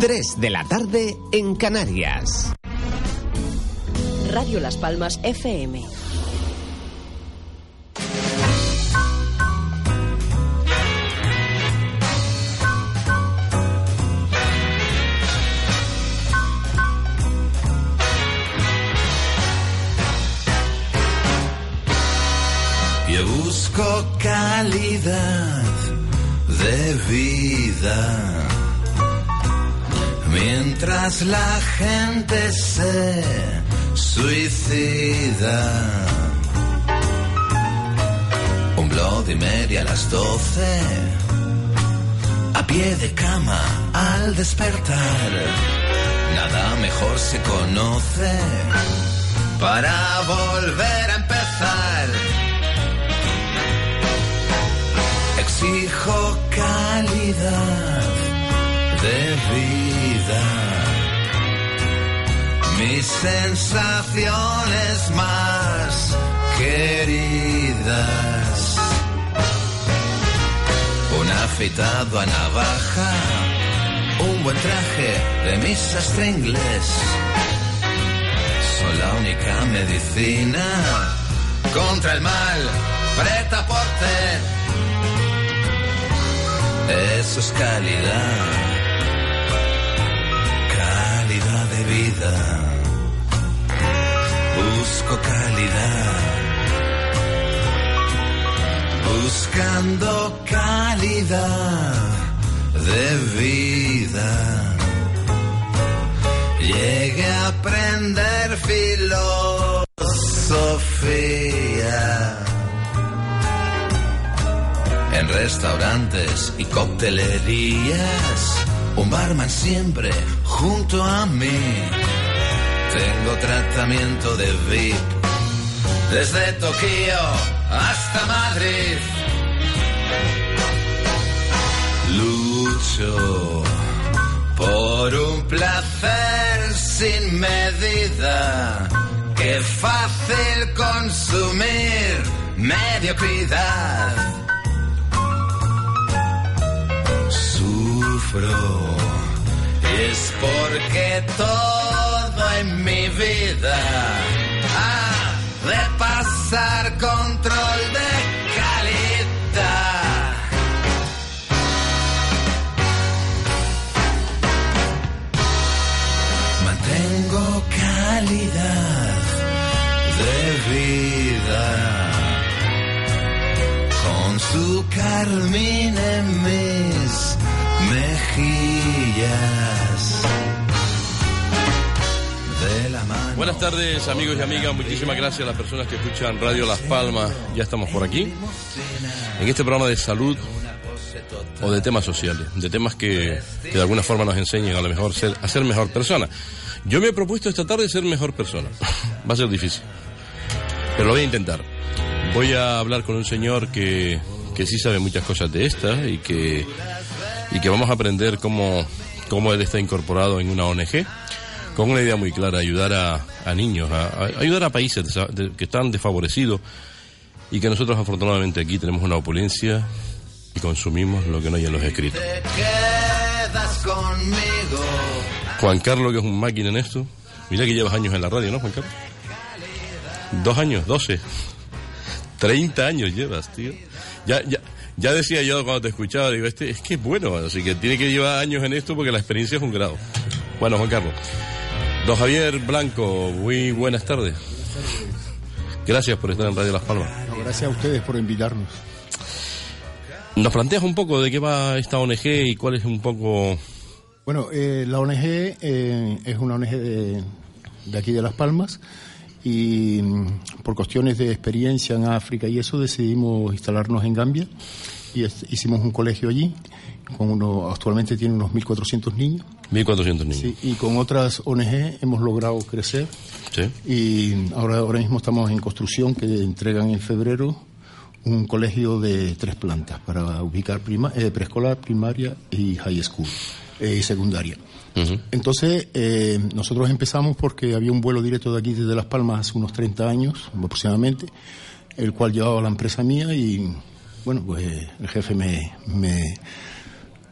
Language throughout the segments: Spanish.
3 de la tarde en Canarias. Radio Las Palmas FM. Yo busco calidad de vida. Mientras la gente se suicida. Un Bloody Mary a las doce. A pie de cama al despertar. Nada mejor se conoce para volver a empezar. Exijo calidad de vida. Mis sensaciones más queridas. Un afeitado a navaja. Un buen traje de mi sastre inglés. Son la única medicina contra el mal. Preta porte. Eso es calidad, vida. Busco calidad, buscando calidad de vida. Llegué a aprender filosofía en restaurantes y coctelerías. Un barman siempre junto a mí. Tengo tratamiento de VIP desde Tokio hasta Madrid. Lucho por un placer sin medida. Qué fácil consumir mediocridad. sufro es porque todo en mi vida ha de pasar control de calidad. Mantengo calidad de vida su carmín en mis mejillas. Buenas tardes amigos y amigas, muchísimas gracias a las personas que escuchan Radio Las Palmas, ya estamos por aquí, en este programa de salud o de temas sociales, de temas que, de alguna forma nos enseñan a lo mejor ser, a ser mejor persona. Yo me he propuesto esta tarde ser mejor persona, va a ser difícil, pero lo voy a intentar. Voy a hablar con un señor que, que sí sabe muchas cosas de estas y que, y que vamos a aprender cómo, cómo él está incorporado en una ONG con una idea muy clara, ayudar a, a niños, a, a ayudar a países de- que están desfavorecidos y que nosotros afortunadamente aquí tenemos una opulencia y consumimos lo que no hay en los escritos. Juan Carlos, que es un máquina en esto, mira que llevas años en la radio, ¿no, Juan Carlos? Dos años, doce. Treinta años llevas, tío. Ya, ya, ya decía yo cuando te escuchaba, digo, este es que es bueno, así que tiene que llevar años en esto porque la experiencia es un grado. Bueno, Juan Carlos. Don Javier Blanco, muy buenas tardes. Gracias por estar en Radio Las Palmas. No, gracias a ustedes por invitarnos. ¿Nos planteas un poco de qué va esta ONG y cuál es un poco... Bueno, eh, la ONG eh, es una ONG de, de aquí de Las Palmas y mm, por cuestiones de experiencia en África y eso decidimos instalarnos en Gambia y hicimos un colegio allí. Con uno, actualmente tiene unos 1.400 niños 1.400 niños? sí, y con otras ONG hemos logrado crecer Sí. y ahora, ahora mismo estamos en construcción que entregan en febrero un colegio de tres plantas para ubicar prima- eh, preescolar, primaria y high school eh, y secundaria. Entonces, eh, nosotros empezamos porque había un vuelo directo de aquí desde Las Palmas hace unos 30 años aproximadamente, el cual llevaba la empresa mía y, bueno, pues el jefe me, me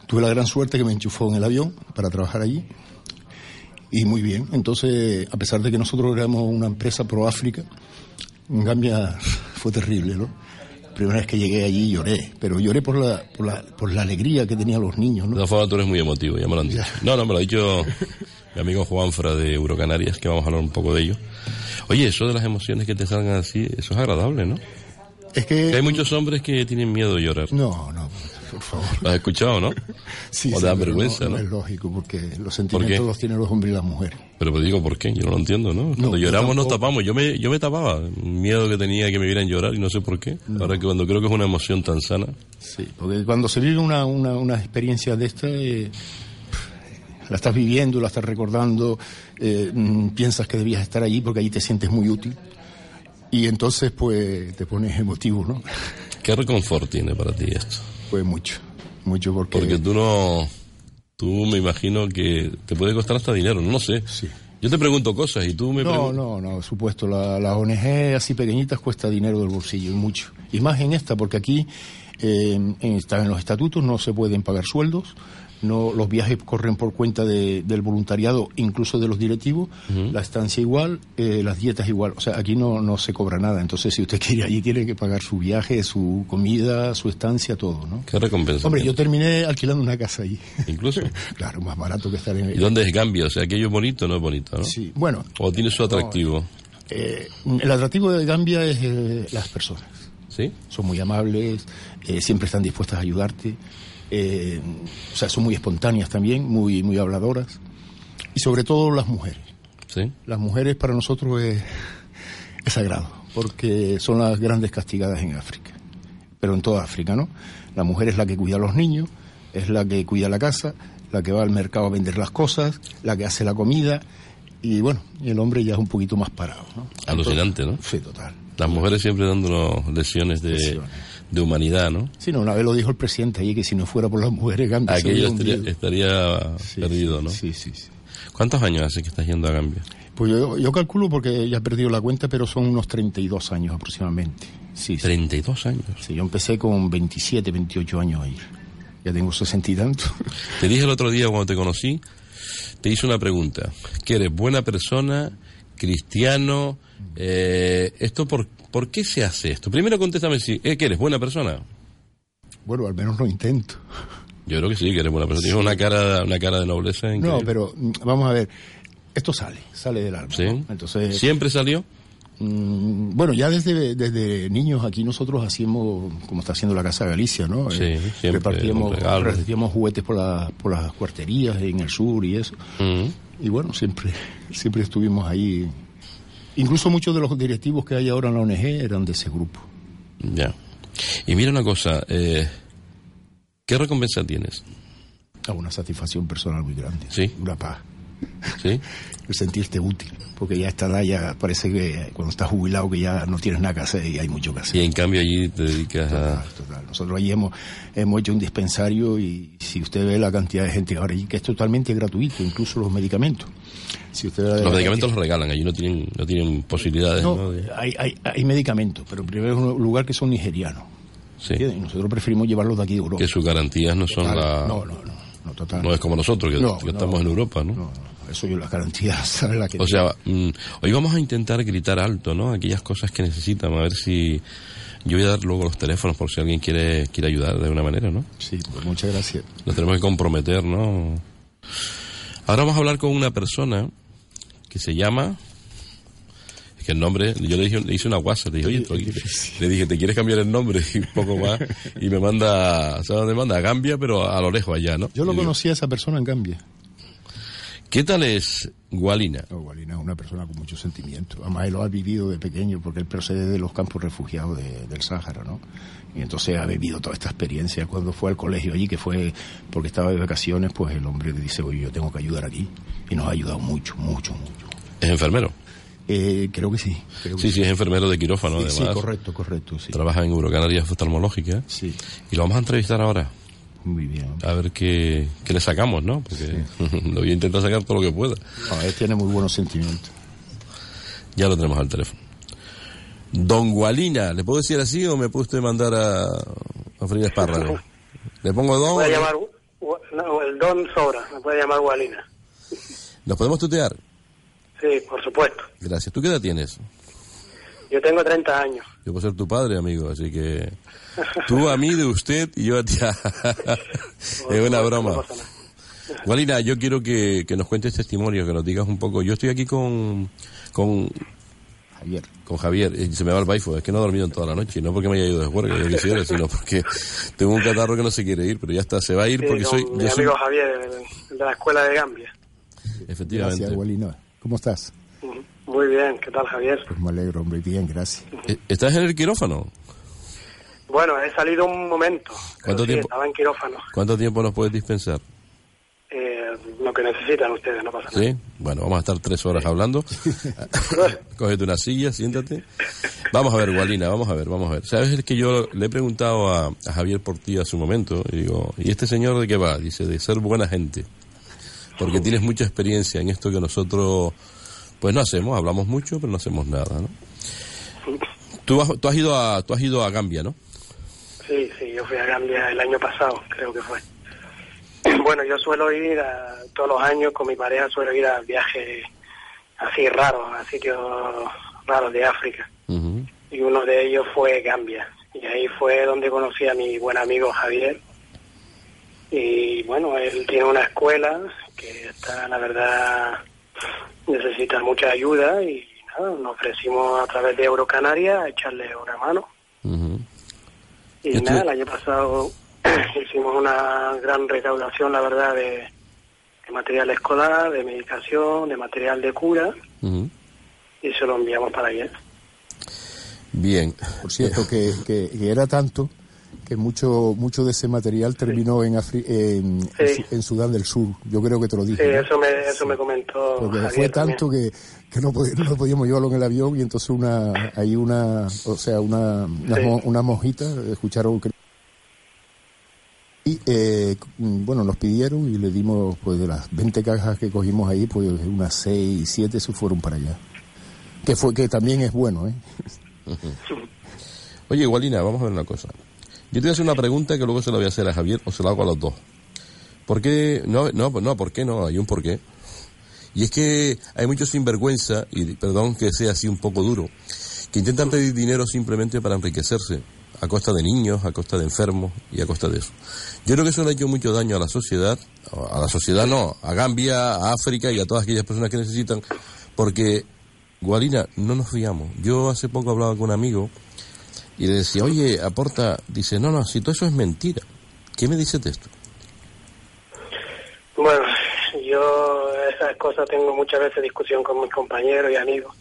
tuve la gran suerte que me enchufó en el avión para trabajar allí. Y muy bien. Entonces, a pesar de que nosotros éramos una empresa pro África, en Gambia fue terrible, ¿no? Primera vez que llegué allí lloré, pero lloré por la, por la, por la alegría que tenían los niños, De ¿no? todas formas, tú eres muy emotivo, ya me lo han dicho. No, no, me lo ha dicho mi amigo Juanfra de Eurocanarias, que vamos a hablar un poco de ello. Oye, eso de las emociones que te salgan así, eso es agradable, ¿no? Es Que hay que... muchos hombres que tienen miedo de llorar. No, no, por favor. ¿Lo has escuchado, no? Sí, o te sí, da vergüenza, no, ¿no? no es lógico, porque los sentimientos los tienen los hombres y las mujeres. Pero pues digo, ¿por qué? Yo no lo entiendo, ¿no? Cuando yo lloramos nos tapamos. Yo me, yo me tapaba. Miedo que tenía que me vieran llorar y no sé por qué. Ahora que cuando creo que es una emoción tan sana. Sí, porque cuando se vive una, una, una experiencia de esta, eh, la estás viviendo, la estás recordando, eh, mm, piensas que debías estar allí porque allí te sientes muy útil. Y entonces, pues, te pones emotivo, ¿no? ¿Qué reconfort tiene para ti esto? Pues mucho, mucho porque... Porque tú no... Tú me imagino que te puede costar hasta dinero, no lo sé. Sí. Yo te pregunto cosas y tú me No, preguntas... no, no, supuesto. La, la ONG así pequeñitas cuesta dinero del bolsillo y mucho. Y más en esta, porque aquí eh, en, en los estatutos no se pueden pagar sueldos, no los viajes corren por cuenta de- del voluntariado, incluso de los directivos, la estancia igual, eh, las dietas igual. O sea, aquí no, no se cobra nada. Entonces, si usted quiere allí, tiene que pagar su viaje, su comida, su estancia, todo, ¿no? ¿Qué recompensa Hombre, yo terminé alquilando una casa allí. Incluso. claro, más barato que estar en... ¿Y dónde es Gambia? O sea, aquello es bonito, no es bonito, ¿no? Sí, bueno, O tiene su atractivo. Eh, el atractivo de Gambia es eh, las personas. ¿Sí? Son muy amables, eh, siempre están dispuestas a ayudarte. Eh, o sea, son muy espontáneas también, muy, muy habladoras. Y sobre todo las mujeres. ¿Sí? Las mujeres para nosotros es, es sagrado, porque son las grandes castigadas en África. Pero en toda África, ¿no? La mujer es la que cuida a los niños, es la que cuida la casa, la que va al mercado a vender las cosas, la que hace la comida. Y bueno, el hombre ya es un poquito más parado, ¿no? Alucinante, ¿no? Sí, total. Las mujeres siempre dándonos lecciones de, Lecciones. De humanidad, ¿no? Sí, no, una vez lo dijo el presidente allí que si no fuera por las mujeres, Gambia Aquello estaría, hundido. estaría Sí, perdido, ¿no? Sí, sí, sí. ¿Cuántos años hace que estás yendo a Gambia? Pues yo, yo calculo porque ya he perdido la cuenta, pero son unos 32 años aproximadamente. Sí, sí. 32 años. Sí, yo empecé con 27, 28 años ahí. Ya tengo 60 y tanto. Te dije el otro día cuando te conocí, te hice una pregunta. ¿Que eres buena persona, cristiano? Eh, ¿Esto por, por qué se hace esto? Primero contéstame si, ¿eh, que eres buena persona? Bueno, al menos lo intento. Yo creo que sí, que eres buena persona. Tienes una cara, una cara de nobleza No, increíble. pero mm, vamos a ver. Esto sale, sale del alma. ¿Sí? ¿no? Entonces, ¿Siempre salió? mm, bueno, ya desde, desde niños aquí nosotros hacíamos, como está haciendo la Casa Galicia, ¿no? Sí, Eh, siempre, repartíamos juguetes por, la- por las cuarterías en el sur y eso. Mm. Y bueno, siempre, siempre estuvimos ahí. Incluso muchos de los directivos que hay ahora en la ONG eran de ese grupo. Ya. Y mira una cosa, eh, ¿qué recompensa tienes? A una satisfacción personal muy grande. Sí. Una paz. ¿Sí? El sentirte útil. Porque ya edad ya parece que cuando estás jubilado que ya no tienes nada que hacer y hay mucho que hacer. Y en cambio allí te dedicas a... Total, total. Nosotros allí hemos, hemos hecho un dispensario y si usted ve la cantidad de gente que ahora allí, que es totalmente gratuito, incluso los medicamentos. Si usted Los medicamentos los regalan, allí no tienen, no tienen posibilidades, ¿no? No, De- hay, hay, hay medicamentos, pero primero es un lugar que son nigerianos. Sí. nosotros preferimos llevarlos de aquí de Europa. Que sus garantías no son Total. la... No, no, no, no, total. No es como nosotros, que, No, que no, estamos en Europa, ¿no? No, eso yo las garantías, ¿sabes la que O sea, mm, hoy vamos a intentar gritar alto, ¿no? Aquellas cosas que necesitan, a ver si... Yo voy a dar luego los teléfonos por si alguien quiere, quiere ayudar de alguna manera, ¿no? Sí, pues muchas gracias. Nos tenemos que comprometer, ¿no? Ahora vamos a hablar con una persona que se llama... Que el nombre... Yo le, dije, le hice una WhatsApp, le dije, oye, aquí- le dije, ¿te quieres cambiar el nombre? Y un poco más. Y me manda... ¿Sabes dónde manda? A Gambia, pero a lo lejos allá, ¿no? Yo lo conocí a esa persona en Gambia. ¿Qué tal es Gualina? No, Gualina es una persona con mucho sentimiento. Además, él lo ha vivido de pequeño porque él procede de los campos refugiados de- del Sáhara, ¿no? Y entonces ha vivido toda esta experiencia. Cuando fue al colegio allí, que fue porque estaba de vacaciones, pues el hombre le dice, oye, yo tengo que ayudar aquí. Y nos ha ayudado mucho, mucho, mucho. ¿Es enfermero? Eh, creo que sí. Creo que Sí, sí, es enfermero de quirófano, Sí, además. sí, correcto, correcto, sí. Trabaja en Eurocanarias Oftalmológica. Sí, Y lo vamos a entrevistar ahora. muy bien. A ver qué, qué le sacamos, ¿no? Porque lo voy a intentar sacar todo lo que pueda. No, él tiene muy buenos sentimientos. Ya lo tenemos al teléfono. Don Gualina, ¿le puedo decir así o me puede usted mandar a, a Frida Espárrago? ¿Le pongo Don? Voy a llamar, No, el don sobra, me puede llamar Walina. ¿Nos podemos tutear? Sí, por supuesto. Gracias. ¿Tú qué edad tienes? Yo tengo 30 años. Yo puedo ser tu padre, amigo, así que tú a mí de usted y yo a ti. es una broma. Walina, yo quiero que, que nos cuentes testimonio, que nos digas un poco. Yo estoy aquí con, con, Javier. con Javier, y se me va el baifo, es que no he dormido en toda la noche, no porque me haya ido de juerga, yo quisiera, sino porque tengo un catarro que no se quiere ir, pero ya está, se va a ir Sí, porque con soy, mi yo soy, amigo Javier, el el de la escuela de Gambia. efectivamente. Gracias, Walina. ¿Cómo estás? Muy bien, ¿qué tal Javier? Pues me alegro, hombre. Bien, gracias. Eh, ¿Estás en el quirófano? Bueno, he salido un momento. ¿Cuánto sí, tiempo? Estaba en quirófano. ¿Cuánto tiempo nos puedes dispensar? Eh, lo que necesitan ustedes, no pasa nada. ¿Sí? Bueno, vamos a estar tres horas hablando. Cógete una silla, siéntate. Vamos a ver, Walina, vamos a ver, vamos a ver. ¿Sabes el que yo le he preguntado a, a Javier por ti hace un momento? Y digo, ¿y este señor de qué va? Dice, de ser buena gente. Porque tienes mucha experiencia en esto que nosotros, pues no hacemos, hablamos mucho, pero no hacemos nada, ¿no? Tú has, tú has ido a, tú has ido a Gambia, ¿no? Sí, sí, yo fui a Gambia el año pasado, creo que fue. Bueno, yo suelo ir a- todos los años con mi pareja, suelo ir a viajes así raros, a sitios raros de África. Y uno de ellos fue Gambia. Y ahí fue donde conocí a mi buen amigo Javier. Y bueno, él tiene una escuela que está, la verdad, necesita mucha ayuda y nada, nos ofrecimos a través de Eurocanaria a echarle una mano. Y Yo nada, el año pasado hicimos una gran recaudación, la verdad, de, de material escolar, de medicación, de material de cura, y se lo enviamos para allá. Bien. Por cierto, que, que- que era tanto que mucho mucho de ese material terminó en, Afri- en, Sí. en Su- en Sudán del Sur. Yo creo que te lo dije. Sí, ¿no? eso me, eso me comentó Porque Javier fue también. tanto que, que no, no podíamos llevarlo en el avión y entonces una hay una o sea una una, Sí. mo- una monjita escucharon que y eh, bueno nos pidieron y le dimos pues de las 20 cajas que cogimos ahí pues unas 6 7 se fueron para allá que fue que también es bueno ¿eh? Oye, Walina, vamos a ver una cosa. Yo te voy a hacer una pregunta que luego se la voy a hacer a Javier o se la hago a los dos. ¿Por qué? No, no, ¿por qué no? Hay un por qué. Y es que hay muchos sinvergüenza, y perdón que sea así un poco duro, que intentan pedir dinero simplemente para enriquecerse, a costa de niños, a costa de enfermos y a costa de eso. Yo creo que eso le ha hecho mucho daño a la sociedad, a la sociedad no, a Gambia, a África y a todas aquellas personas que necesitan, porque, Guarina, no nos fiamos. Yo hace poco hablaba con un amigo y le decía, oye, aporta, dice, no, no, si todo eso es mentira. ¿Qué me dices de esto? Bueno, yo esas cosas tengo muchas veces discusión con mis compañeros y amigos.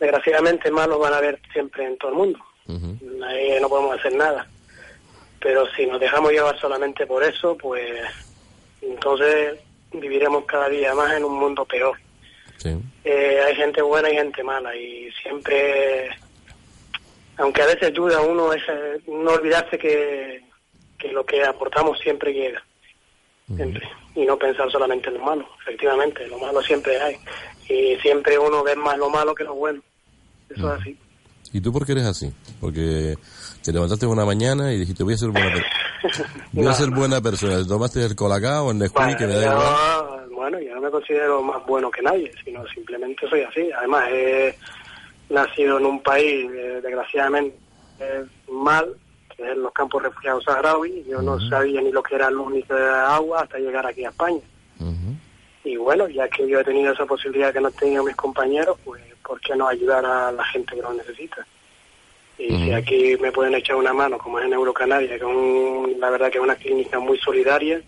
Desgraciadamente malos van a haber siempre en todo el mundo. Ahí no podemos hacer nada. Pero si nos dejamos llevar solamente por eso, pues entonces viviremos cada día más en un mundo peor. Sí. Eh, hay gente buena y gente mala y siempre, aunque a veces ayuda a uno, es eh, no olvidarse que, que lo que aportamos siempre llega. Siempre. Y no pensar solamente en lo malo. Efectivamente, lo malo siempre hay. Y siempre uno ve más lo malo que lo bueno. Eso es así. ¿Y tú por qué eres así? Porque te levantaste una mañana y dijiste, voy a ser buena persona. Voy a ser no. buena persona. Te tomaste el colacao el Nesquik, Bueno, que me da igual. bueno, yo no me considero más bueno que nadie, sino simplemente soy así. Además, he nacido en un país, eh, desgraciadamente, eh, mal, que es los campos refugiados saharauis. Yo no sabía ni lo que era luz ni era agua hasta llegar aquí a España. Y bueno, ya que yo he tenido esa posibilidad que no han tenido mis compañeros, pues ¿por qué no ayudar a la gente que lo necesita? Y si aquí me pueden echar una mano, como es en Eurocanaria, que es un- la verdad que es una clínica muy solidaria,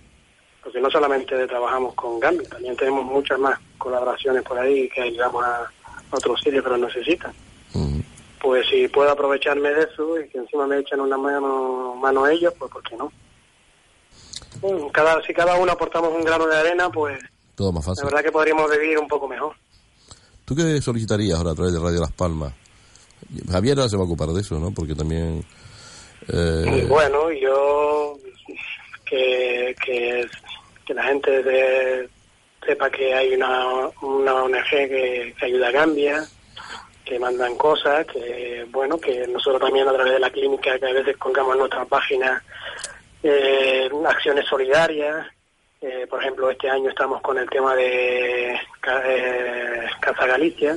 porque no solamente trabajamos con Gambia, también tenemos muchas más colaboraciones por ahí que ayudamos a otros sitios que lo necesitan. Pues si puedo aprovecharme de eso y que encima me echan una mano, mano ellos, pues ¿por qué no? Bueno, cada, si cada uno aportamos un grano de arena, pues Todo más la fácil. verdad que podríamos vivir un poco mejor. ¿Tú qué solicitarías ahora a través de Radio Las Palmas? Javier ahora se va a ocupar de eso, ¿no? Porque también... eh, Bueno, yo que, que, que la gente de- sepa que hay una, una ONG que, que ayuda a Gambia, que mandan cosas, que bueno, que nosotros también a través de la clínica, que a veces colgamos en nuestra página eh, acciones solidarias, Eh, por ejemplo, este año estamos con el tema de eh, Casa Galicia,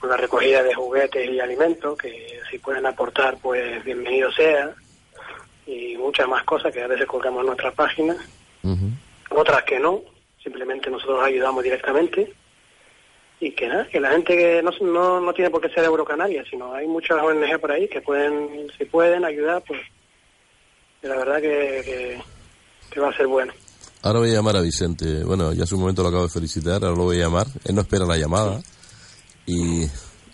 con la recogida de juguetes y alimentos, que si pueden aportar, pues bienvenido sea, y muchas más cosas que a veces colgamos en nuestra página, otras que no, simplemente nosotros ayudamos directamente, y que nada, que la gente que no, no, no tiene por qué ser Eurocanaria, sino hay muchas ONG por ahí que pueden, si pueden ayudar, pues la verdad que, que va a ser bueno. Ahora voy a llamar a Vicente. Bueno, ya hace un momento lo acabo de felicitar, ahora lo voy a llamar. Él no espera la llamada y,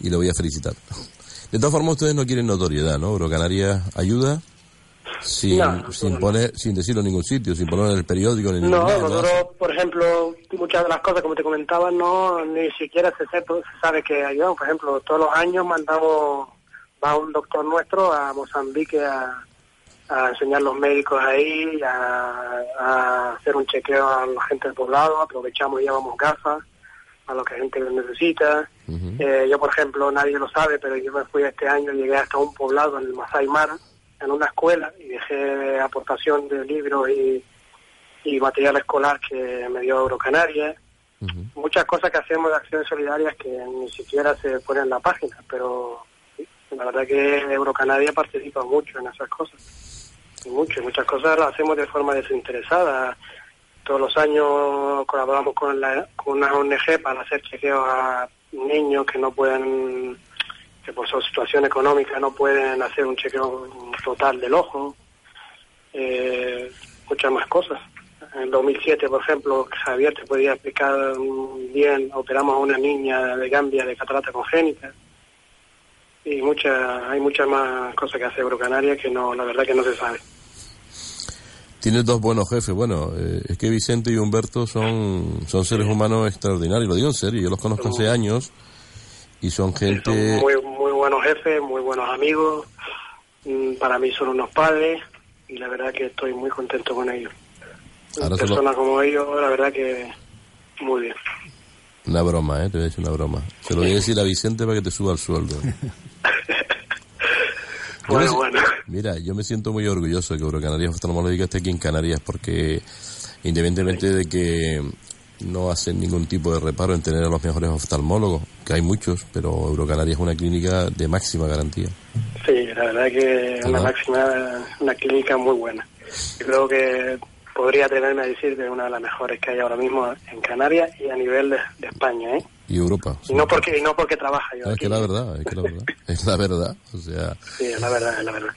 y lo voy a felicitar. De todas formas, ustedes no quieren notoriedad, ¿no? Eurocanaria ayuda sin, sin poner, sin decirlo en ningún sitio, sin ponerlo en el periódico ni No, nosotros, por ejemplo, muchas de las cosas, como te comentaba, no ni siquiera se, se sabe que ayudamos. Por ejemplo, todos los años mandamos, va un doctor nuestro a Mozambique a a enseñar los médicos ahí, a, hacer un chequeo a la gente del poblado, aprovechamos y llevamos gafas a lo que la gente necesita. Eh, yo, por ejemplo, nadie lo sabe, pero yo me fui este año, llegué hasta un poblado en el Masai Mara, en una escuela, y dejé aportación de libros y, y material escolar que me dio Eurocanaria. Muchas cosas que hacemos de acciones solidarias que ni siquiera se ponen en la página, pero la verdad que Eurocanaria participa mucho en esas cosas mucho, muchas cosas las hacemos de forma desinteresada. Todos los años colaboramos con, la, con una ONG para hacer chequeos a niños que no pueden, que por su situación económica no pueden hacer un chequeo total del ojo. Eh, muchas más cosas. En el 2007, por ejemplo, Javier te podía explicar bien, operamos a una niña de Gambia de catarata congénita y muchas hay muchas más cosas que hace Eurocanaria que no la verdad que no se sabe Tienes dos buenos jefes. Bueno, eh, es que Vicente y Humberto son, son seres humanos extraordinarios, lo digo en serio, yo los conozco hace años y son gente... muy buenos jefes, muy buenos amigos, mm, para mí son unos padres y la verdad que estoy muy contento con ellos. Personas como ellos, la verdad que muy bien. Una broma, ¿eh? Te voy a decir una broma. Se lo voy a decir a Vicente para que te suba el sueldo. bueno, bueno. Mira, yo me siento muy orgulloso de que Eurocanarias Oftalmológica esté aquí en Canarias porque independientemente de que no hacen ningún tipo de reparo en tener a los mejores oftalmólogos, que hay muchos, pero Eurocanarias es una clínica de máxima garantía. Sí, la verdad que es una máxima, una clínica muy buena. Yo creo que podría atreverme a decir que es una de las mejores que hay ahora mismo en Canarias y a nivel de, España, ¿eh? Y Europa. Y no porque y no porque trabaja yo. Es que la verdad, es que la verdad, es la verdad, o sea. Sí, es la verdad, es la verdad.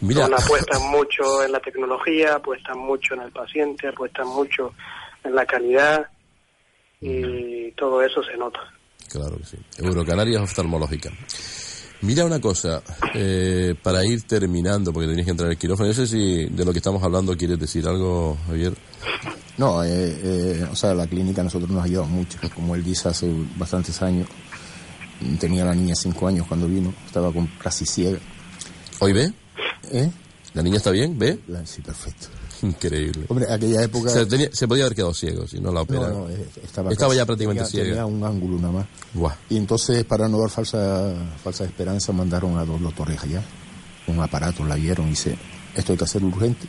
Mira. apuestan mucho en la tecnología, apuestan mucho en el paciente, apuestan mucho en la calidad y todo eso se nota. Claro que sí. Eurocanarias oftalmológica. Mira una cosa, eh, para ir terminando, porque tenías que entrar en el quirófano, no sé si de lo que estamos hablando quieres decir algo, Javier. No, eh, eh, o sea, la clínica a nosotros nos ha ayudado mucho. Como él dice, hace bastantes años, tenía la niña cinco años cuando vino, estaba con casi ciega. ¿Hoy ve? ¿Eh? ¿La niña está bien? ¿Ve? sí, perfecto. Increíble. Hombre, aquella época... Se, podía haber quedado ciego si no la operaron. No, no, eh, estaba, ya prácticamente ciega. Tenía un ángulo nada más. Y entonces, para no dar falsa, falsa esperanza, mandaron a dos doctores allá. Un aparato, la vieron y dice, esto hay que hacer urgente.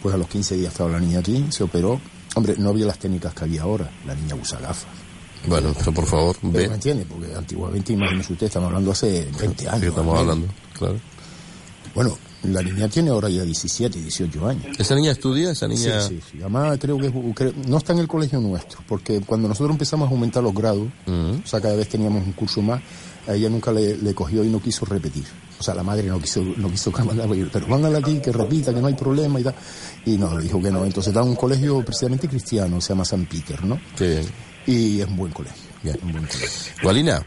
Pues a los 15 días estaba la niña aquí, se operó. Hombre, no había las técnicas que había ahora. La niña usa gafas. Bueno, pero por favor, ve. ¿Me entiende? Porque antiguamente, imagínese usted, estamos hablando hace 20 años. estamos hablando, claro. Bueno, la niña tiene ahora ya 17, 18 años. ¿Esa niña estudia? ¿Esa niña...? Sí, sí, Además, creo que, no está en el colegio nuestro, porque cuando nosotros empezamos a aumentar los grados, o sea, cada vez teníamos un curso más, a ella nunca le, cogió y no quiso repetir. O sea, la madre no quiso, no quiso pero mándala aquí, que repita, que no hay problema y tal. Y no, le dijo que no. Entonces está en un colegio precisamente cristiano, se llama San Peter, ¿no? Sí. Y es un buen colegio. Bien. Un buen colegio. Gualina.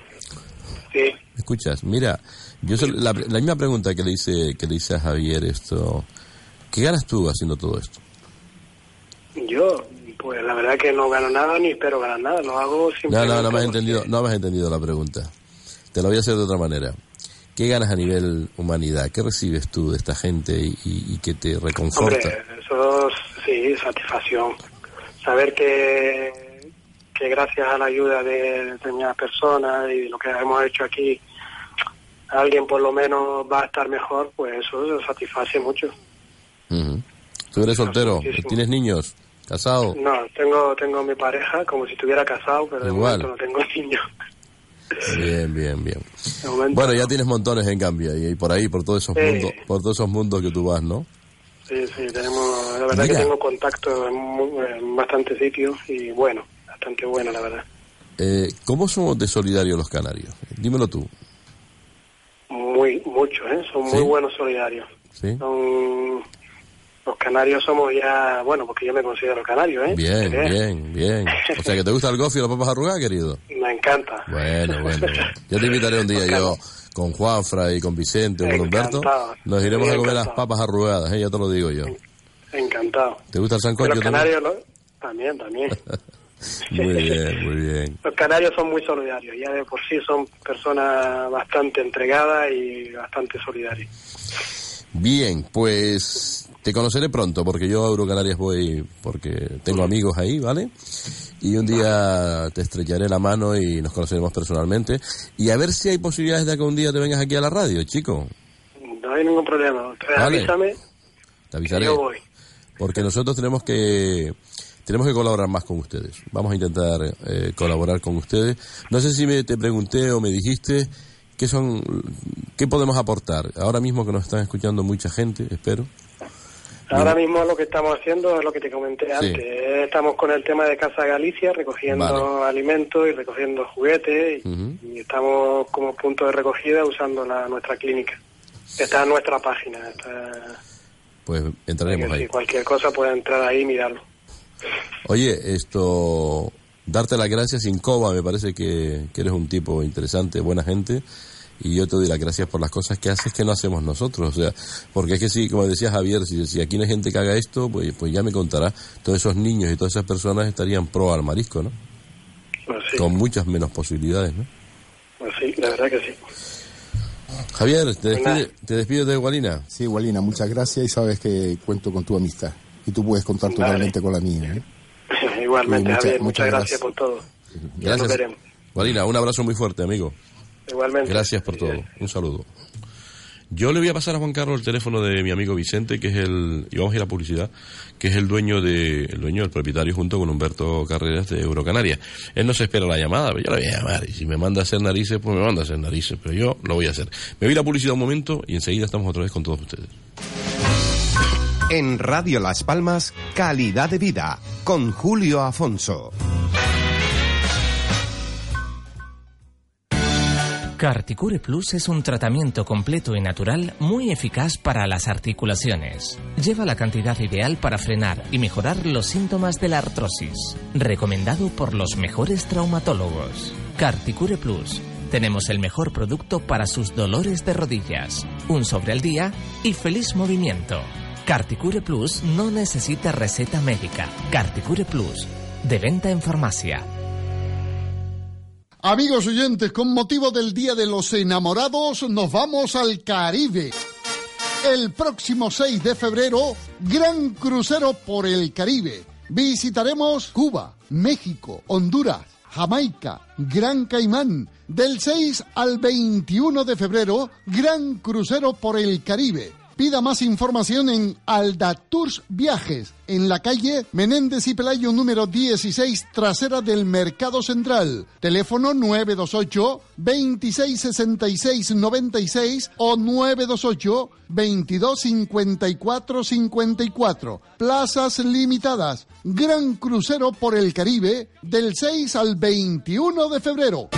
Sí. Escuchas, mira, yo la, misma pregunta que le hice que le hice a Javier esto, ¿qué ganas tú haciendo todo esto? Yo, pues la verdad que no gano nada ni espero ganar nada, lo hago simplemente. No, no, no me has entendido, no me has entendido la pregunta. Te la voy a hacer de otra manera. ¿Qué ganas a nivel humanidad? ¿Qué recibes tú de esta gente y, y, que te reconforta? Hombre, eso sí, satisfacción. Saber que, que gracias a la ayuda de determinadas personas y lo que hemos hecho aquí, alguien por lo menos va a estar mejor, pues eso, satisface mucho. ¿Tú eres soltero? ¿Tienes niños? ¿Casado? No, tengo tengo mi pareja como si estuviera casado, pero de momento no tengo niños. Bien, bien, bien. Momento Bueno, ya no. tienes montones en cambio y, y por ahí, por todos esos Sí. mundos, por todos esos mundos que tú vas, ¿no? Sí, sí, tenemos, la verdad Mira. que tengo contacto en, en bastantes sitios y bueno, bastante bueno, la verdad. Eh, ¿Cómo somos de solidarios los canarios? Dímelo tú. Muy, mucho, ¿eh? Son ¿Sí? muy buenos solidarios. ¿Sí? Son, los canarios somos ya, bueno, porque yo me considero canario, ¿eh? Bien, bien, bien. O sea, que te gusta el golf y las papas arrugadas, querido. Me encanta. Bueno, bueno, bueno. Yo te invitaré un día, yo, con Juanfra y con Vicente o con Humberto, nos iremos a comer las papas arrugadas, ¿eh? ya te lo digo yo. Encantado. ¿Te gusta el sancocho? los canarios, lo- también, también. Muy bien, muy bien. Los canarios son muy solidarios, ya de por sí son personas bastante entregadas y bastante solidarias. Bien, pues te conoceré pronto, porque yo a Eurocanarias voy, porque tengo amigos ahí, ¿vale? Y un día te estrecharé la mano y nos conoceremos personalmente. Y a ver si hay posibilidades de que un día te vengas aquí a la radio, chico. No hay ningún problema. Ustedes Vale. avísame, Te avisaré. yo voy. Porque nosotros tenemos que tenemos que colaborar más con ustedes. Vamos a intentar eh, colaborar con ustedes. No sé si me, te pregunté o me dijiste qué son, qué podemos aportar. Ahora mismo que nos están escuchando mucha gente, espero. Ahora mismo lo que estamos haciendo es lo que te comenté Sí. antes. Estamos con el tema de Casa Galicia, recogiendo Vale. alimentos y recogiendo juguetes. y- estamos como punto de recogida usando la, nuestra clínica. Está en nuestra página. Está, Pues entraremos ahí. si cualquier cosa puede entrar ahí y mirarlo. Oye, esto, darte las gracias sin coba, me parece que, que eres un tipo interesante, buena gente, y yo te doy las gracias por las cosas que haces que no hacemos nosotros, o sea, porque es que sí, como decía Javier, si, si aquí no hay gente que haga esto, pues, pues ya me contará, todos esos niños y todas esas personas estarían pro al marisco, ¿no? Con muchas menos posibilidades, ¿no? sí, la verdad que sí. Javier, te, despide, te de Gualina. Sí, Walina, muchas gracias y sabes que cuento con tu amistad. Y tú puedes contar Vale. totalmente con la mía. ¿eh? Igualmente, Sí, muchas- Javier, muchas, muchas gracias gracias. por todo. Ya nos Gracias. veremos. Gualina, un abrazo muy fuerte, amigo. Igualmente. Gracias por todo. Un saludo. Yo le voy a pasar a Juan Carlos el teléfono de mi amigo Vicente, que es el, y vamos a ir a la publicidad, que es el dueño de, el dueño, el propietario junto con Humberto Carreras de Eurocanaria. Él no se espera la llamada, pero yo la voy a llamar. Y si me manda a hacer narices, pues me manda a hacer narices, pero yo lo voy a hacer. Me voy a ir a la publicidad un momento y enseguida estamos otra vez con todos ustedes. En Radio Las Palmas, calidad de vida, con Julio Afonso. Carticure Plus es un tratamiento completo y natural muy eficaz para las articulaciones. Lleva la cantidad ideal para frenar y mejorar los síntomas de la artrosis. Recomendado por los mejores traumatólogos. Carticure Plus. Tenemos el mejor producto para sus dolores de rodillas. Un sobre al día y feliz movimiento. Carticure Plus no necesita receta médica. Carticure Plus. De venta en farmacia. Amigos oyentes, con motivo del Día de los Enamorados, nos vamos al Caribe. El próximo 6 de febrero, gran crucero por el Caribe. Visitaremos Cuba, México, Honduras, Jamaica, Gran Caimán. Del 6 al 21 de febrero, gran crucero por el Caribe. Pida más información en Aldatours Viajes, en la calle Menéndez y Pelayo número 16, trasera del Mercado Central. Teléfono 928 2666 96 o 928 2254 54. Plazas limitadas. Gran crucero por el Caribe del 6 al 21 de febrero.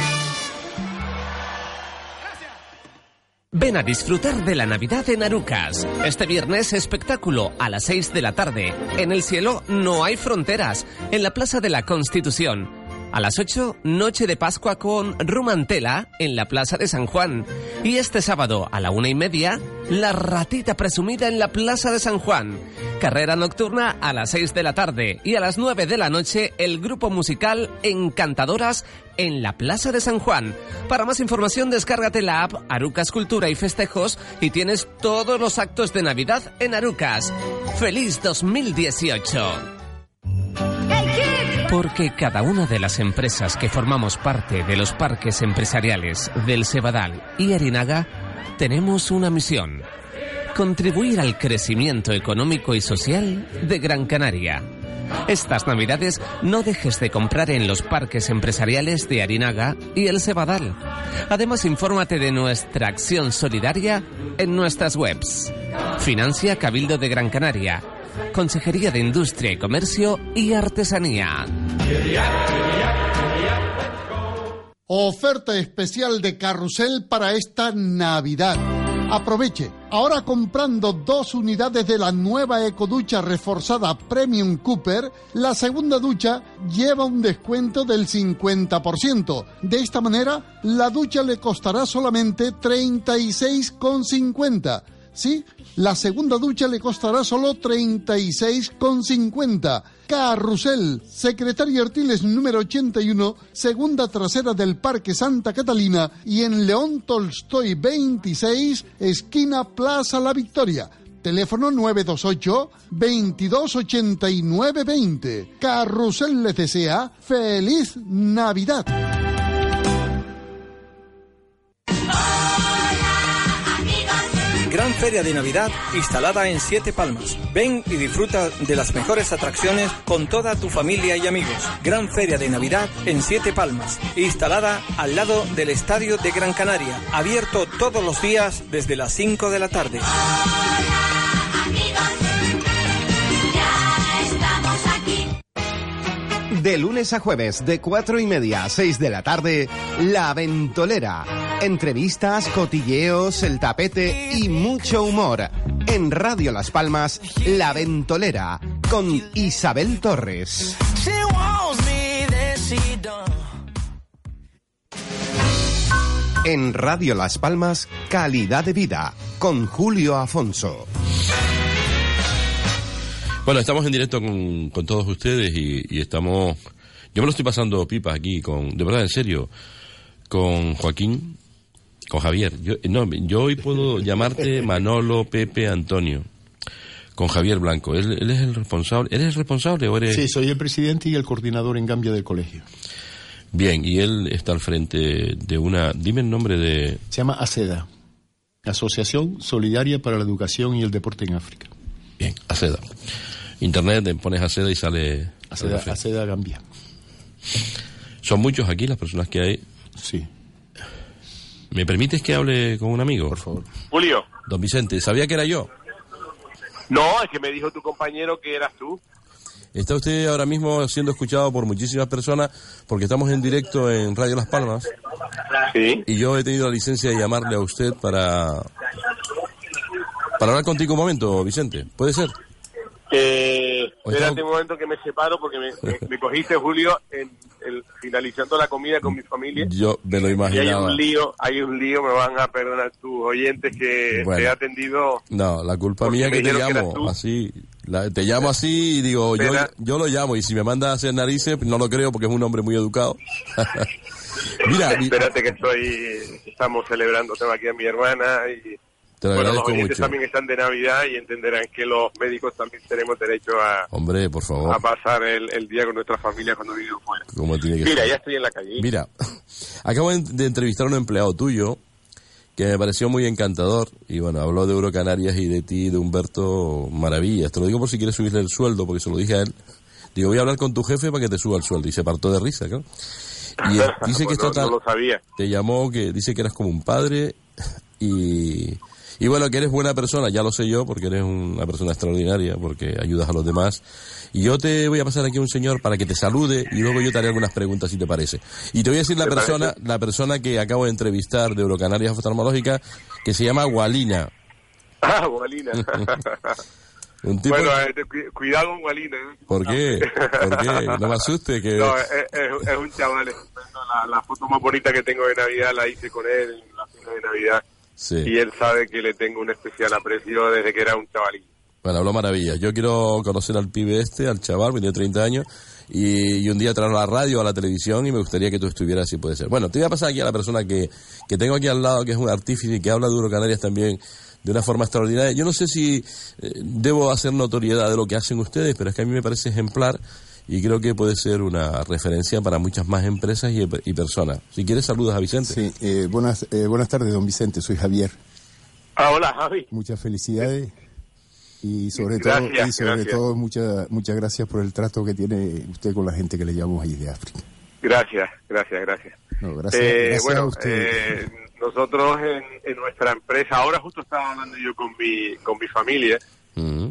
Ven a disfrutar de la Navidad en Arucas. Este viernes espectáculo a las 6 de la tarde. En el cielo no hay fronteras. En la Plaza de la Constitución. A las 8, noche de Pascua con Rumantela en la Plaza de San Juan. Y este sábado a la una y media, la ratita presumida en la Plaza de San Juan. Carrera nocturna a las 6 de la tarde y a las 9 de la noche el grupo musical Encantadoras en la Plaza de San Juan. Para más información descárgate la app Arucas Cultura y Festejos y tienes todos los actos de Navidad en Arucas. ¡Feliz 2018! Porque cada una de las empresas que formamos parte de los parques empresariales del Cebadal y Arinaga tenemos una misión. Contribuir al crecimiento económico y social de Gran Canaria. Estas navidades no dejes de comprar en los parques empresariales de Arinaga y El Cebadal. Además, infórmate de nuestra acción solidaria en nuestras webs. Financia Cabildo de Gran Canaria. Consejería de Industria y Comercio y Artesanía. Oferta especial de carrusel para esta Navidad. Aproveche. Ahora comprando dos unidades de la nueva ecoducha reforzada Premium Cooper, la segunda ducha lleva un descuento del 50%. De esta manera, la ducha le costará solamente 36,50. Sí, la segunda ducha le costará solo 36,50. Carrusel, Secretaria Artiles número 81, segunda trasera del Parque Santa Catalina y en León Tolstoy 26, esquina Plaza La Victoria. Teléfono 928 228920. Carrusel les desea feliz Navidad. Gran Feria de Navidad instalada en Siete Palmas. Ven y disfruta de las mejores atracciones con toda tu familia y amigos. Gran Feria de Navidad en Siete Palmas, instalada al lado del Estadio de Gran Canaria, abierto todos los días desde las 5 de la tarde. De lunes a jueves, de cuatro y media a seis de la tarde, La Ventolera. Entrevistas, cotilleos, el tapete y mucho humor. En Radio Las Palmas, La Ventolera, con Isabel Torres. En Radio Las Palmas, Calidad de Vida, con Julio Afonso. Bueno, estamos en directo con, con todos ustedes y, y estamos... Yo me lo estoy pasando pipas aquí, con, de verdad, en serio, con Joaquín, con Javier. Yo, no, yo hoy puedo llamarte Manolo, Pepe, Antonio. Con Javier Blanco. Él, él es el responsable. ¿Eres el responsable o eres...? Sí, soy el presidente y el coordinador en Gambia del colegio. Bien, y él está al frente de una... Dime el nombre de... Se llama ACEDA, Asociación Solidaria para la Educación y el Deporte en África. Bien, ACEDA. Internet, le pones ACEDA y sale... ACEDA, sale ACEDA Gambia. Son muchos aquí las personas que hay. Sí, ¿Me permites que hable con un amigo? por favor. Julio, Don Vicente, ¿sabía que era yo? no, es que me dijo tu compañero que eras tú. Está usted ahora mismo siendo escuchado por muchísimas personas porque estamos en directo en Radio Las Palmas Sí. y yo he tenido la licencia de llamarle a usted para para hablar contigo un momento, Vicente. ¿Puede ser? Eh, O espérate un momento que me separo porque me, me- me cogiste, Julio, en, el- finalizando la comida con mi familia. Yo me lo Y hay imaginaba. un lío, hay un lío, me van a perdonar tus oyentes que Bueno. te he atendido. No, la culpa mía que te que llamo así. la- te llamo así y digo, yo, Espera. yo lo llamo y si me manda a hacer narices, no lo creo porque es un hombre muy educado. Mira, mi- Espérate que estoy, estamos celebrando, tengo aquí a mi hermana y te lo bueno, los agradezco oyentes mucho. también están de Navidad y entenderán que los médicos también tenemos derecho a, Hombre, por favor, a pasar el, el día con nuestra familia cuando vivimos fuera. tiene que Mira, ser. ya estoy en la calle. Mira, acabo de entrevistar a un empleado tuyo que me pareció muy encantador y bueno, habló de Eurocanarias y de ti, de Humberto, maravillas. Te lo digo por si quieres subirle el sueldo, porque se lo dije a él. Digo, voy a hablar con tu jefe para que te suba el sueldo. Y se partó de risa, claro. Y él dice que Pues esto no, ta- no lo sabía. te llamó, que dice que eras como un padre y, y bueno, que eres buena persona, ya lo sé yo, porque eres una persona extraordinaria, porque ayudas a los demás. Y yo te voy a pasar aquí a un señor para que te salude y luego yo te haré algunas preguntas si te parece. Y te voy a decir la ¿Te persona, parece? la persona que acabo de entrevistar de Eurocanarias Oftalmológica, que se llama Walina. Ah, Gualina. Un tipo... bueno, eh, cuidado con Gualina. ¿eh? ¿Por qué? ¿Por qué? No me asuste que... No, es, es- es un chaval. La, la foto más bonita que tengo de Navidad la hice con él en la cena de Navidad. Sí. Y él sabe que le tengo un especial aprecio desde que era un chavalín. Bueno, habló maravillas. Yo quiero conocer al pibe este, al chaval, que tiene 30 años, y, y un día traerlo a la radio, a la televisión, y me gustaría que tú estuvieras, si puede ser. Bueno, te voy a pasar aquí a la persona que, que tengo aquí al lado, que es un artífice y que habla de Eurocanarias también de una forma extraordinaria. Yo no sé si eh, debo hacer notoriedad de lo que hacen ustedes, pero es que a mí me parece ejemplar y creo que puede ser una referencia para muchas más empresas y, y personas. Si quieres, saludas a Vicente. Sí, eh, buenas, eh, buenas tardes, don Vicente. Soy Javier. Ah, hola, Javi. Muchas felicidades. Y sobre todo, y sobre todo muchas muchas gracias por el trato que tiene usted con la gente que le llamamos ahí de África. Gracias, gracias, gracias. Eh, bueno, eh, nosotros en, nuestra empresa, ahora justo estaba hablando yo con mi, con mi familia,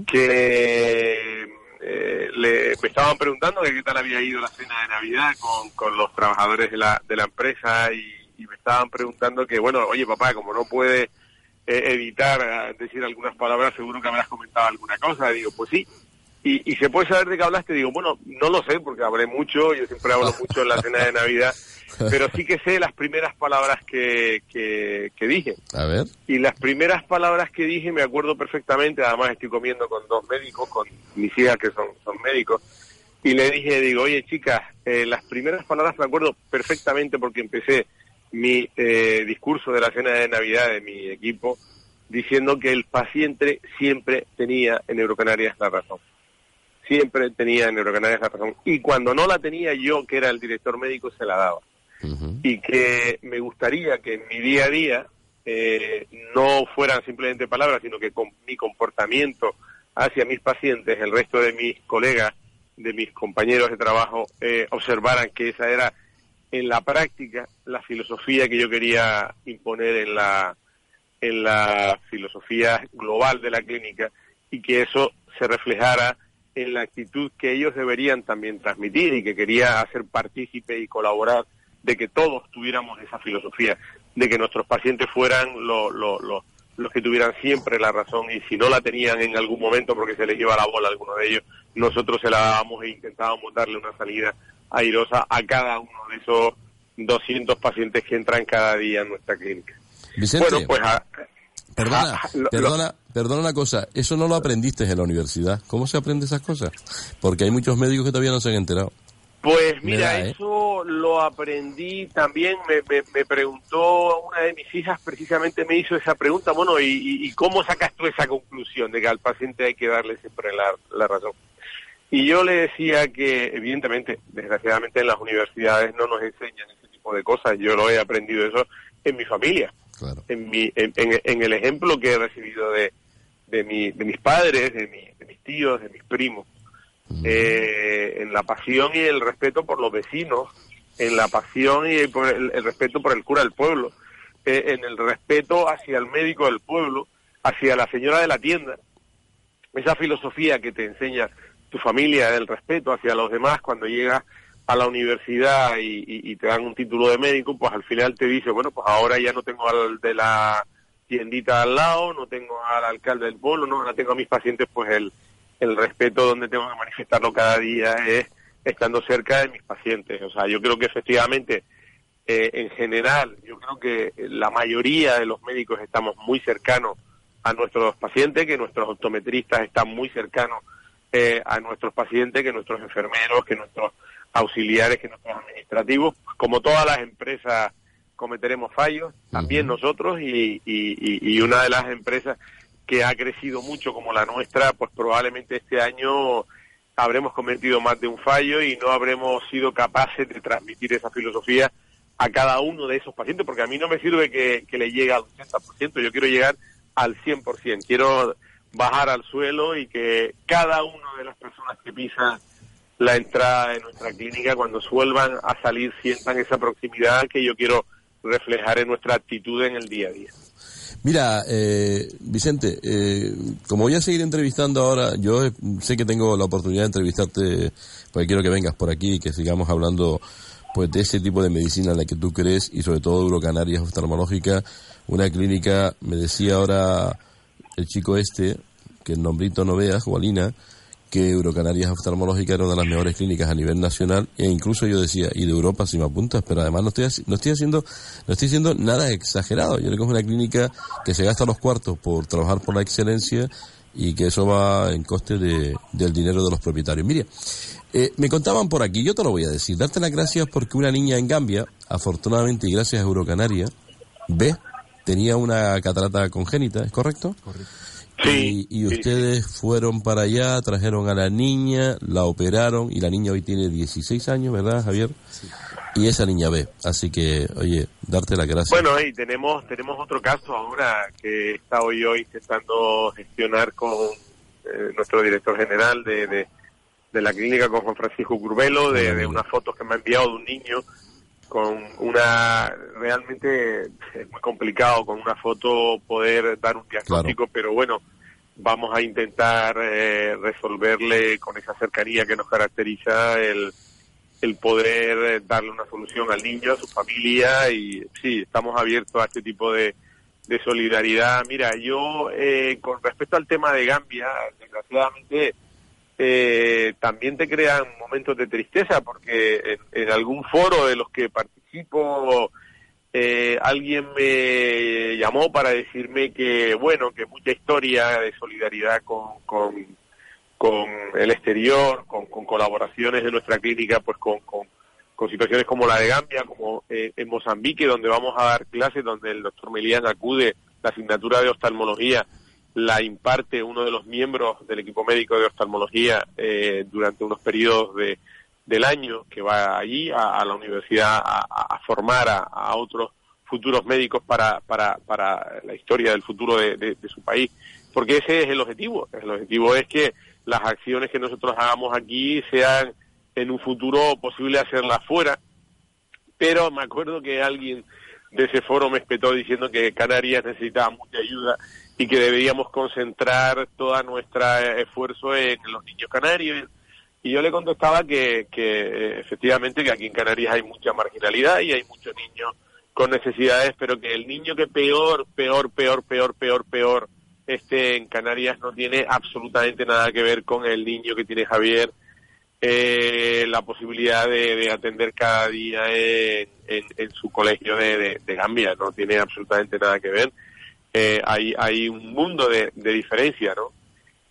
que eh, le, me estaban preguntando que qué tal había ido la cena de Navidad con, con los trabajadores de la, de la empresa y, me estaban preguntando que, bueno, oye papá, como no puede evitar decir algunas palabras, seguro que habrás comentado alguna cosa. Y digo, pues sí, y, se puede saber de qué hablaste. Digo, bueno, no lo sé porque hablé mucho, yo siempre hablo mucho en la cena de Navidad, pero sí que sé las primeras palabras que, que, dije. A ver. Y las primeras palabras que dije me acuerdo perfectamente, además estoy comiendo con dos médicos, con mis hijas que son, son médicos, y le dije, digo, oye chicas, eh, las primeras palabras me acuerdo perfectamente porque empecé mi eh, discurso de la cena de Navidad de mi equipo diciendo que el paciente siempre tenía en Eurocanarias la razón siempre tenía neurocanales la razón. Y cuando no la tenía yo, que era el director médico, se la daba. Y que me gustaría que en mi día a día eh, no fueran simplemente palabras, sino que con mi comportamiento hacia mis pacientes, el resto de mis colegas, de mis compañeros de trabajo, eh, observaran que esa era en la práctica la filosofía que yo quería imponer en la en la filosofía global de la clínica y que eso se reflejara en la actitud que ellos deberían también transmitir y que quería hacer partícipe y colaborar de que todos tuviéramos esa filosofía, de que nuestros pacientes fueran los que tuvieran siempre la razón y si no la tenían en algún momento porque se les lleva la bola a alguno de ellos, nosotros se la dábamos e intentábamos darle una salida airosa a cada uno de esos 200 pacientes que entran cada día en nuestra clínica. bueno, pues Perdona, ah, perdona, perdona una cosa, eso no lo aprendiste en la universidad. ¿Cómo se aprende esas cosas? Porque hay muchos médicos que todavía no se han enterado. Pues mira, ¿eh? eso lo aprendí también, me, me, preguntó una de mis hijas, precisamente me hizo esa pregunta, bueno, ¿y, cómo sacas tú esa conclusión de que al paciente hay que darle siempre la, la razón? Y yo le decía que, evidentemente, desgraciadamente en las universidades no nos enseñan ese tipo de cosas, yo lo he aprendido eso en mi familia en, mi, en, el ejemplo que he recibido de, de, mi, de mis padres, de, de mis tíos, de mis primos, eh, en la pasión y el respeto por los vecinos, en la pasión y por el, respeto por el cura del pueblo, eh, en el respeto hacia el médico del pueblo, hacia la señora de la tienda, esa filosofía que te enseña tu familia, el respeto hacia los demás cuando llegas a la universidad y, te dan un título de médico, pues al final te dice, bueno, pues ahora ya no tengo al de la tiendita al lado, no tengo al alcalde del pueblo, no, ahora tengo a mis pacientes, pues el, el respeto donde tengo que manifestarlo cada día es estando cerca de mis pacientes. O sea, yo creo que efectivamente, eh, en general, yo creo que la mayoría de los médicos estamos muy cercanos a nuestros pacientes, que nuestros optometristas están muy cercanos eh, a nuestros pacientes, que nuestros enfermeros, que nuestros auxiliares que nuestros administrativos. Como todas las empresas cometeremos fallos, también nosotros y, y, una de las empresas que ha crecido mucho como la nuestra, pues probablemente este año habremos cometido más de un fallo y no habremos sido capaces de transmitir esa filosofía a cada uno de esos pacientes, porque a mí no me sirve que, que le llegue al 80%, yo quiero llegar al 100%, quiero bajar al suelo y que cada una de las personas que pisan la entrada de nuestra clínica, cuando vuelvan a salir, sientan esa proximidad que yo quiero reflejar en nuestra actitud en el día a día. Mira, eh, Vicente, eh, como voy a seguir entrevistando ahora, yo sé que tengo la oportunidad de entrevistarte, porque quiero que vengas por aquí y que sigamos hablando pues de ese tipo de medicina en la que tú crees y sobre todo Eurocanarias oftalmológica, una clínica, me decía ahora el chico este, que el nombrito no veas, Juanina, que Eurocanarias Oftalmológica era una de las mejores clínicas a nivel nacional e incluso yo decía, y de Europa si me apuntas, pero además no estoy, no estoy haciendo no estoy haciendo nada exagerado. Yo creo que es una clínica que se gasta los cuartos por trabajar por la excelencia y que eso va en coste de, del dinero de los propietarios. Mira, eh, me contaban por aquí, yo te lo voy a decir, darte las gracias porque una niña en Gambia, afortunadamente y gracias a Eurocanaria, ve, tenía una catarata congénita, ¿es correcto? Correcto y, ustedes fueron para allá, trajeron a la niña, la operaron y la niña hoy tiene 16 años, ¿verdad, Javier? Y esa niña ve. Así que, oye, darte la gracias. Bueno, y tenemos tenemos otro caso ahora que he estado yo intentando gestionar con eh, nuestro director general de, de, la clínica con Juan Francisco Curvelo, de, de unas fotos que me ha enviado de un niño con una realmente es muy complicado con una foto poder dar un diagnóstico, pero bueno, vamos a intentar eh, resolverle con esa cercanía que nos caracteriza el, el poder eh, darle una solución al niño, a su familia y sí, estamos abiertos a este tipo de, de solidaridad. Mira, yo eh, con respecto al tema de Gambia, desgraciadamente eh, también te crean momentos de tristeza porque en, algún foro de los que participo eh, alguien me llamó para decirme que bueno que mucha historia de solidaridad con, con, el exterior con, colaboraciones de nuestra clínica pues con, con, con situaciones como la de Gambia como eh, en Mozambique donde vamos a dar clases donde el doctor Melian acude la asignatura de oftalmología la imparte uno de los miembros del equipo médico de oftalmología eh, durante unos periodos de, del año que va allí a, la universidad a, formar a, otros futuros médicos para, para, para la historia del futuro de, su país. Porque ese es el objetivo. El objetivo es que las acciones que nosotros hagamos aquí sean en un futuro posible hacerlas fuera. Pero me acuerdo que alguien de ese foro me espetó diciendo que Canarias necesitaba mucha ayuda y que deberíamos concentrar todo nuestro esfuerzo en los niños canarios. Y yo le contestaba que, que eh, efectivamente que aquí en Canarias hay mucha marginalidad y hay muchos niños con necesidades, pero que el niño que peor, peor, peor, peor, peor, peor esté en Canarias no tiene absolutamente nada que ver con el niño que tiene Javier, eh, la posibilidad de, atender cada día en, su colegio de, de, Gambia, no tiene absolutamente nada que ver. Eh, hay, hay un mundo de, diferencia, ¿no?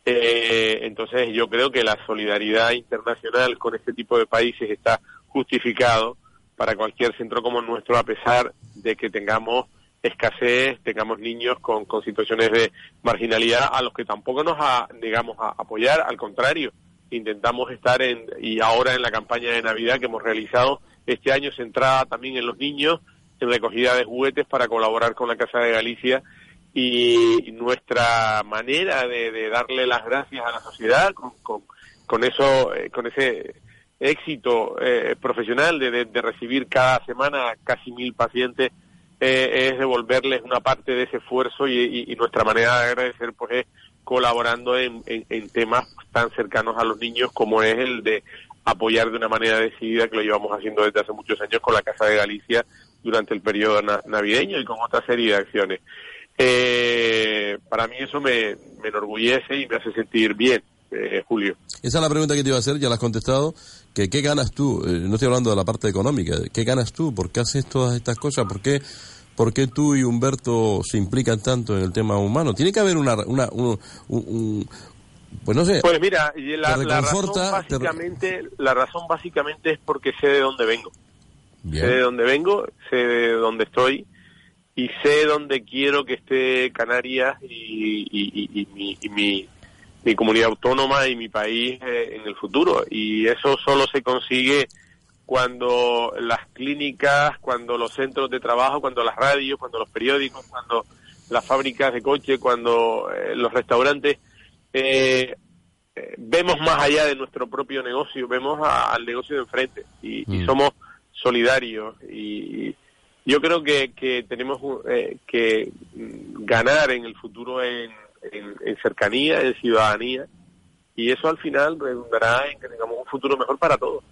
Eh, entonces yo creo que la solidaridad internacional con este tipo de países está justificado para cualquier centro como nuestro, a pesar de que tengamos escasez, tengamos niños con, con situaciones de marginalidad a los que tampoco nos digamos a apoyar, al contrario, intentamos estar en, y ahora en la campaña de Navidad que hemos realizado este año centrada también en los niños, en recogida de juguetes para colaborar con la Casa de Galicia y nuestra manera de, darle las gracias a la sociedad con, eso, eh, con ese éxito eh, profesional de, recibir cada semana casi mil pacientes eh, es devolverles una parte de ese esfuerzo y, nuestra manera de agradecer pues es colaborando en, temas tan cercanos a los niños como es el de apoyar de una manera decidida que lo llevamos haciendo desde hace muchos años con la Casa de Galicia durante el periodo navideño y con otra serie de acciones. Eh, para mí eso me, enorgullece y me hace sentir bien, eh, Julio. Esa es la pregunta que te iba a hacer, ya la has contestado. Que, ¿Qué ganas tú? Eh, no estoy hablando de la parte económica. ¿Qué ganas tú? ¿Por qué haces todas estas cosas? ¿Por qué, por qué tú y Humberto se implican tanto en el tema humano? Tiene que haber una, una un, pues no sé. Pues mira, la, la, razón básicamente, la razón básicamente es porque sé de dónde vengo. Sé de dónde vengo, sé de dónde estoy y sé dónde quiero que esté Canarias y, mi, mi, comunidad autónoma y mi país eh, en el futuro. Y eso solo se consigue cuando las clínicas, cuando los centros de trabajo, cuando las radios, cuando los periódicos, cuando las fábricas de coche, cuando eh, los restaurantes, eh, vemos más allá de nuestro propio negocio, vemos al negocio de enfrente y, y mm. somos solidarios y, yo creo que, que tenemos eh, que ganar en el futuro en, en, cercanía, en ciudadanía, y eso al final redundará en que tengamos un futuro mejor para todos.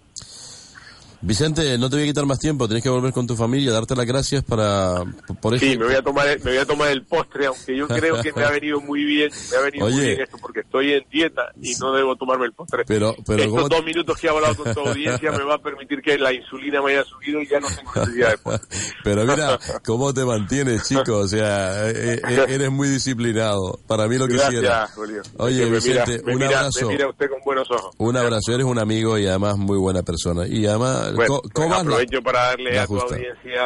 Vicente, no te voy a quitar más tiempo, tienes que volver con tu familia, darte las gracias para por eso. Sí, me voy a tomar el, me voy a tomar el postre, aunque yo creo que me ha venido muy bien, me ha venido muy bien esto porque estoy en dieta y no debo tomarme el postre. Pero, pero estos dos minutos que he hablado con tu audiencia me va a permitir que la insulina me haya subido y ya no tengo necesidad de postre. Pero mira, cómo te mantienes, chico, o sea, eh, eh, eres muy disciplinado. Para mí lo que Gracias, Julio. Oye, Vicente, un abrazo. mira usted con buenos ojos. Un abrazo, eres un amigo y además muy buena persona. Y además bueno, pues aprovecho para darle a tu audiencia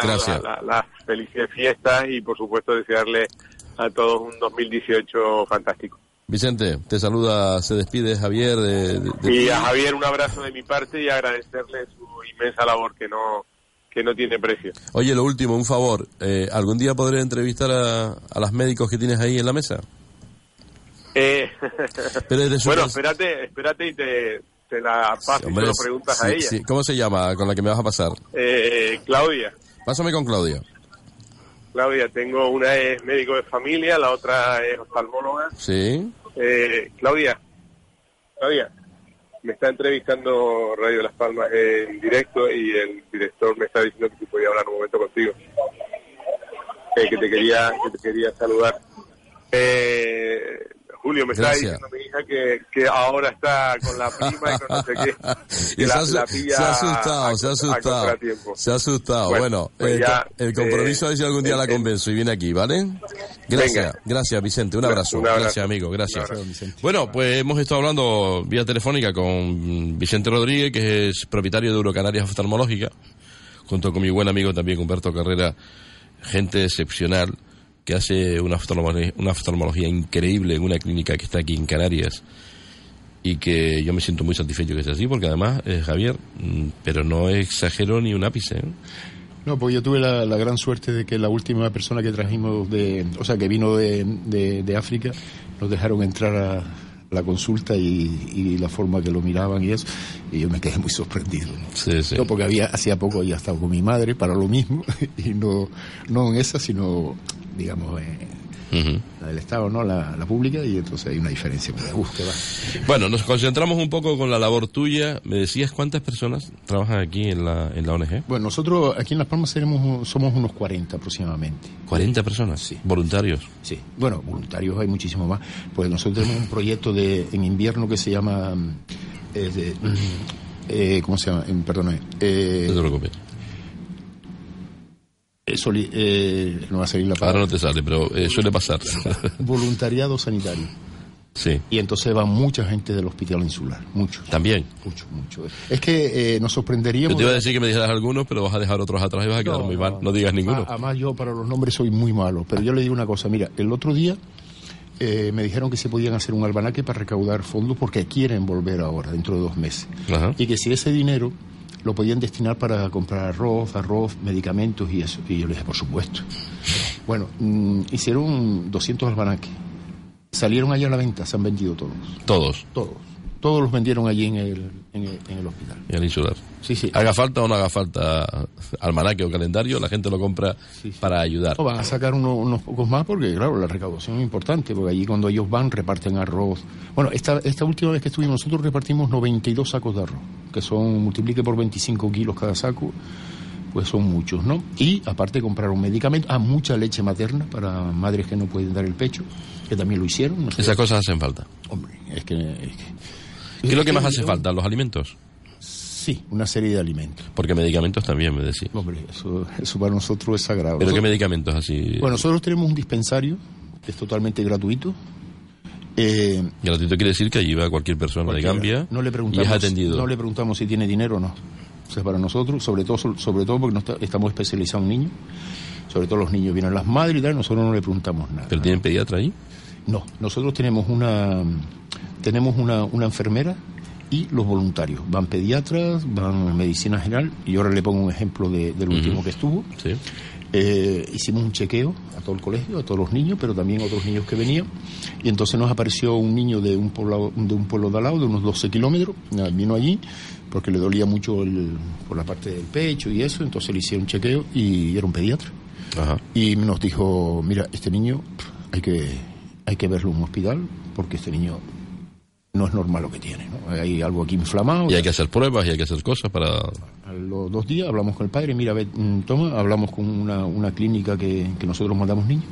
las felices fiestas y por supuesto desearle a todos un 2018 fantástico. Vicente, te saluda, se despide Javier. y a Javier un abrazo de mi parte y agradecerle su inmensa labor que no que no tiene precio. Oye, lo último, un favor, eh, ¿algún día podré entrevistar a, a los médicos que tienes ahí en la mesa? Eh, Pero su bueno, espérate, espérate y te, te la paso y Hombre, te lo preguntas sí, a ella. sí. ¿Cómo se llama con la que me vas a pasar? Eh, Claudia, Pásame con Claudia. Claudia, tengo una es médico de familia, la otra es oftalmóloga. Sí. Eh, Claudia, Claudia, me está entrevistando Radio Las Palmas en directo y el director me está diciendo que si podía hablar un momento contigo. Eh, que te quería, que te quería saludar. Eh, Julio, me está diciendo mi hija que, que ahora está con la prima y con no sé qué. Y que se, la- ha asu- la pilla se ha asustado, a- se ha asustado. Se ha asustado. Bueno, Bueno, pues el, ya, el compromiso eh, a ver si algún día la convenzo y viene aquí, ¿vale? Gracias, Venga. gracias Vicente, un abrazo. Un abrazo. Gracias amigo, gracias. Abrazo. Bueno, pues hemos estado hablando vía telefónica con Vicente Rodríguez, que es propietario de Eurocanarias Oftalmológica, junto con mi buen amigo también Humberto Carrera, gente excepcional que hace una oftalmología, una oftalmología increíble en una clínica que está aquí en Canarias y que yo me siento muy satisfecho que sea así, porque además, eh, Javier, mm, pero no exagero ni un ápice. ¿eh? No, pues yo tuve la, la gran suerte de que la última persona que trajimos de, o sea, que vino de, de- de África, nos dejaron entrar a la consulta y, y la forma que lo miraban y eso, y yo me quedé muy sorprendido. ¿no? Sí, sí. No, porque había, hacía poco había estado con mi madre para lo mismo, y no, no en esa, sino, digamos, Ujú. la del Estado, ¿no? La, la pública, y entonces hay una diferencia. Uf, qué va. Bueno, nos concentramos un poco con la labor tuya. ¿Me decías cuántas personas trabajan aquí en la, en la ONG? Bueno, nosotros aquí en Las Palmas seremos, somos unos 40 aproximadamente. 40 personas, Sí. voluntarios. Sí, bueno, voluntarios hay muchísimo más. Pues nosotros tenemos un proyecto de en invierno que se llama, eh, de, eh, ¿cómo se llama? Eh, perdón, eh, No te preocupes. Eh, soli- eh, no va a salir la Ahora palabra. no te sale, pero eh, suele pasar. Voluntariado sanitario. sí, Y entonces va mucha gente del hospital insular, mucho, también. mucho, mucho. Es que eh, nos sorprenderíamos. Yo te iba a decir que me dijeras algunos, pero vas a dejar otros atrás y vas a quedar muy mal. No digas ninguno. Además, yo para los nombres soy muy malo. Pero yo le digo una cosa: mira, el otro día eh, me dijeron que se podían hacer un albanaque para recaudar fondos porque quieren volver ahora, dentro de dos meses. Ajá. Y que si ese dinero lo podían destinar para comprar arroz, arroz, medicamentos y eso. Y yo le dije, por supuesto. Bueno, mm, hicieron 200 albanaques. Salieron allá a la venta, se han vendido todos. Todos. Todos. Todos los vendieron allí en el, en el, en el hospital. Y al insular. Sí, sí. Haga falta o no haga falta almanaque o calendario, la gente lo compra Sí, sí. para ayudar. No, van a sacar uno- unos pocos más porque, claro, la recaudación es importante, porque allí cuando ellos van reparten arroz. Bueno, esta, esta última vez que estuvimos nosotros repartimos 92 sacos de arroz, que son, multiplique por 25 kilos cada saco, pues son muchos, ¿no? Y aparte compraron medicamentos, ah, mucha leche materna para madres que no pueden dar el pecho, que también lo hicieron. no sé. Esas cosas hacen falta. Hombre, es que... es que- ¿Qué es lo que más hace falta? ¿Los alimentos? Sí, una serie de alimentos. Porque medicamentos también, me decís. Hombre, eso, eso para nosotros es sagrado. ¿Pero qué medicamentos así? Bueno, nosotros tenemos un dispensario que es totalmente gratuito. Eh, Gratuito quiere decir que allí va cualquier persona de Gambia no le y preguntamos, es atendido. No le preguntamos si tiene dinero o no. O sea, para nosotros, sobre todo, sobre todo porque no está- estamos especializados en niños, sobre todo los niños vienen las madres y tal, nosotros no le preguntamos nada. ¿Pero tienen pediatra ahí? No, nosotros tenemos una tenemos una, una enfermera y los voluntarios. Van pediatras, van medicina general, y ahora le pongo un ejemplo de- del último que estuvo. Sí. Eh, hicimos un chequeo a todo el colegio, a todos los niños, pero también a otros niños que venían. Y entonces nos apareció un niño de un pueblo de, un pueblo de al lado, de unos 12 kilómetros. Vino allí porque le dolía mucho el- por la parte del pecho y eso. Entonces le hicieron un chequeo y era un pediatra. Ajá. Y nos dijo: Mira, este niño hay que, hay que verlo en un hospital porque este niño no es normal lo que tiene. ¿no? Hay algo aquí inflamado. Y hay que hacer pruebas y hay que hacer cosas para... A los dos días hablamos con el padre, mira, ve, mm, toma, hablamos con una, una clínica que, que nosotros mandamos niños.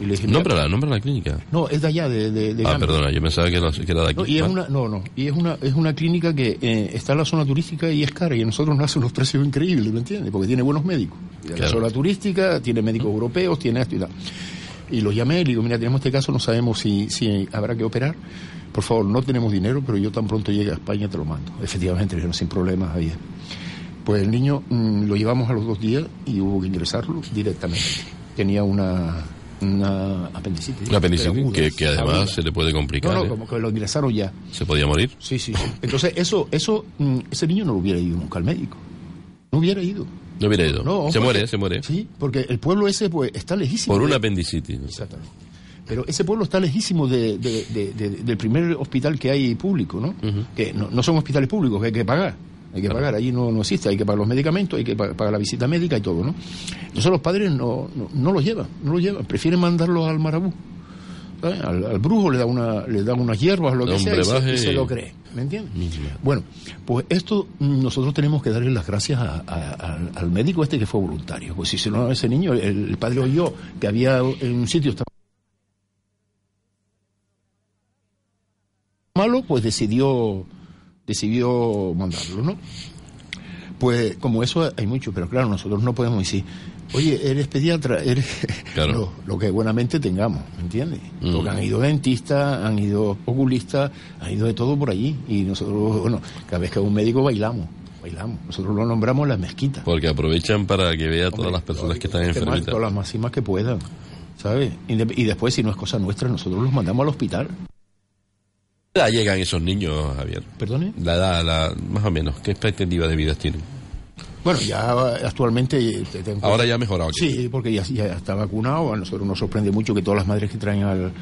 Y le dije, Nómbrala, nombra la clínica. No, es de allá, de, de, de Ah, Gambia. perdona, yo pensaba que era, que era de aquí. No, y es una, no, no, y es una, es una clínica que eh, está en la zona turística y es cara, y a nosotros nos hace unos precios increíbles, ¿me entiendes? Porque tiene buenos médicos. En La Claro. zona turística tiene médicos europeos, tiene esto y tal. Y los llamé y le digo, mira, tenemos este caso, no sabemos si, si habrá que operar. Por favor, no tenemos dinero, pero yo tan pronto llegue a España te lo mando. Efectivamente, dijeron, sin problemas, ahí es. Pues el niño mm, lo llevamos a los dos días y hubo que ingresarlo directamente. Tenía una, una apendicitis. Una apendicitis que, que además aguda. se le puede complicar. No, no, ¿eh? como que lo ingresaron ya. Se podía morir. Sí, sí. sí. Entonces, eso, eso, mm, ese niño no lo hubiera ido nunca al médico. No hubiera ido. No hubiera ido. No, se porque- muere, se muere. Sí, porque el pueblo ese, pues, está lejísimo. Por de- una apendicitis. Exactamente. Pero ese pueblo está lejísimo de, de- de- de- del primer hospital que hay público, ¿no? Que no, no son hospitales públicos, que hay que pagar. Hay que pagar, allí no, no existe, hay que pagar los medicamentos, hay que pa- pagar la visita médica y todo, ¿no? Entonces los padres no, no, no los llevan, no los llevan, prefieren mandarlos al marabú. ¿Sabes? Al, al brujo le da una, le dan unas hierbas, lo Da que sea, y se, y lo cree. ¿Me entiendes? Bueno, pues esto nosotros tenemos que darle las gracias a- a- al, al médico este que fue voluntario. Pues si no, ese niño, el, el padre oyó que había en un sitio estaba malo, pues decidió decidió mandarlo, ¿no? Pues como eso hay mucho, pero claro, nosotros no podemos decir, oye, eres pediatra, eres Claro. lo, lo que buenamente tengamos, ¿me entiendes? Mm. Porque han ido dentistas, han ido oculistas, han ido de todo por allí. Y nosotros, bueno, cada vez que un médico bailamos, bailamos. Nosotros lo nombramos la mezquita. Porque aprovechan para que vea a todas Hombre, las personas que están que más- enfermitas. Todas las máximas que puedan, ¿sabes? Y, de- y después, si no es cosa nuestra, nosotros los mandamos al hospital. ¿Qué edad llegan esos niños, Javier? ¿Perdone? La edad, la, más o menos. ¿Qué expectativa de vida tienen? Bueno, ya actualmente... eh, te- te- Ahora ya ha mejorado. Sí, porque ya, ya está vacunado. A nosotros nos sorprende mucho que todas las madres que traen al-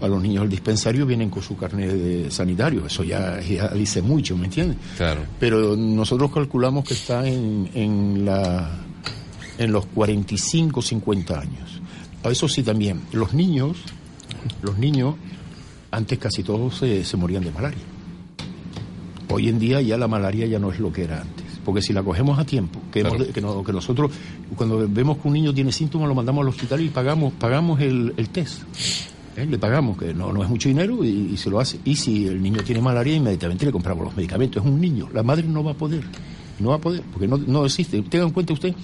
a los niños al dispensario vienen con su carnet de sanitario. Eso ya, ya dice mucho, ¿me entiendes? Claro. Pero nosotros calculamos que está en, en, la, en los 45, 50 años. Eso sí también, los niños, los niños, antes casi todos se, se morían de malaria. Hoy en día ya la malaria ya no es lo que era antes. Porque si la cogemos a tiempo, que, Claro. no- que nosotros cuando vemos que un niño tiene síntomas lo mandamos al hospital y pagamos, pagamos el, el test. ¿eh? Le pagamos, que no, no es mucho dinero y, y se lo hace. Y si el niño tiene malaria, inmediatamente le compramos los medicamentos. Es un niño, la madre no va a poder, no va a poder, porque no, no existe. Tenga en cuenta usted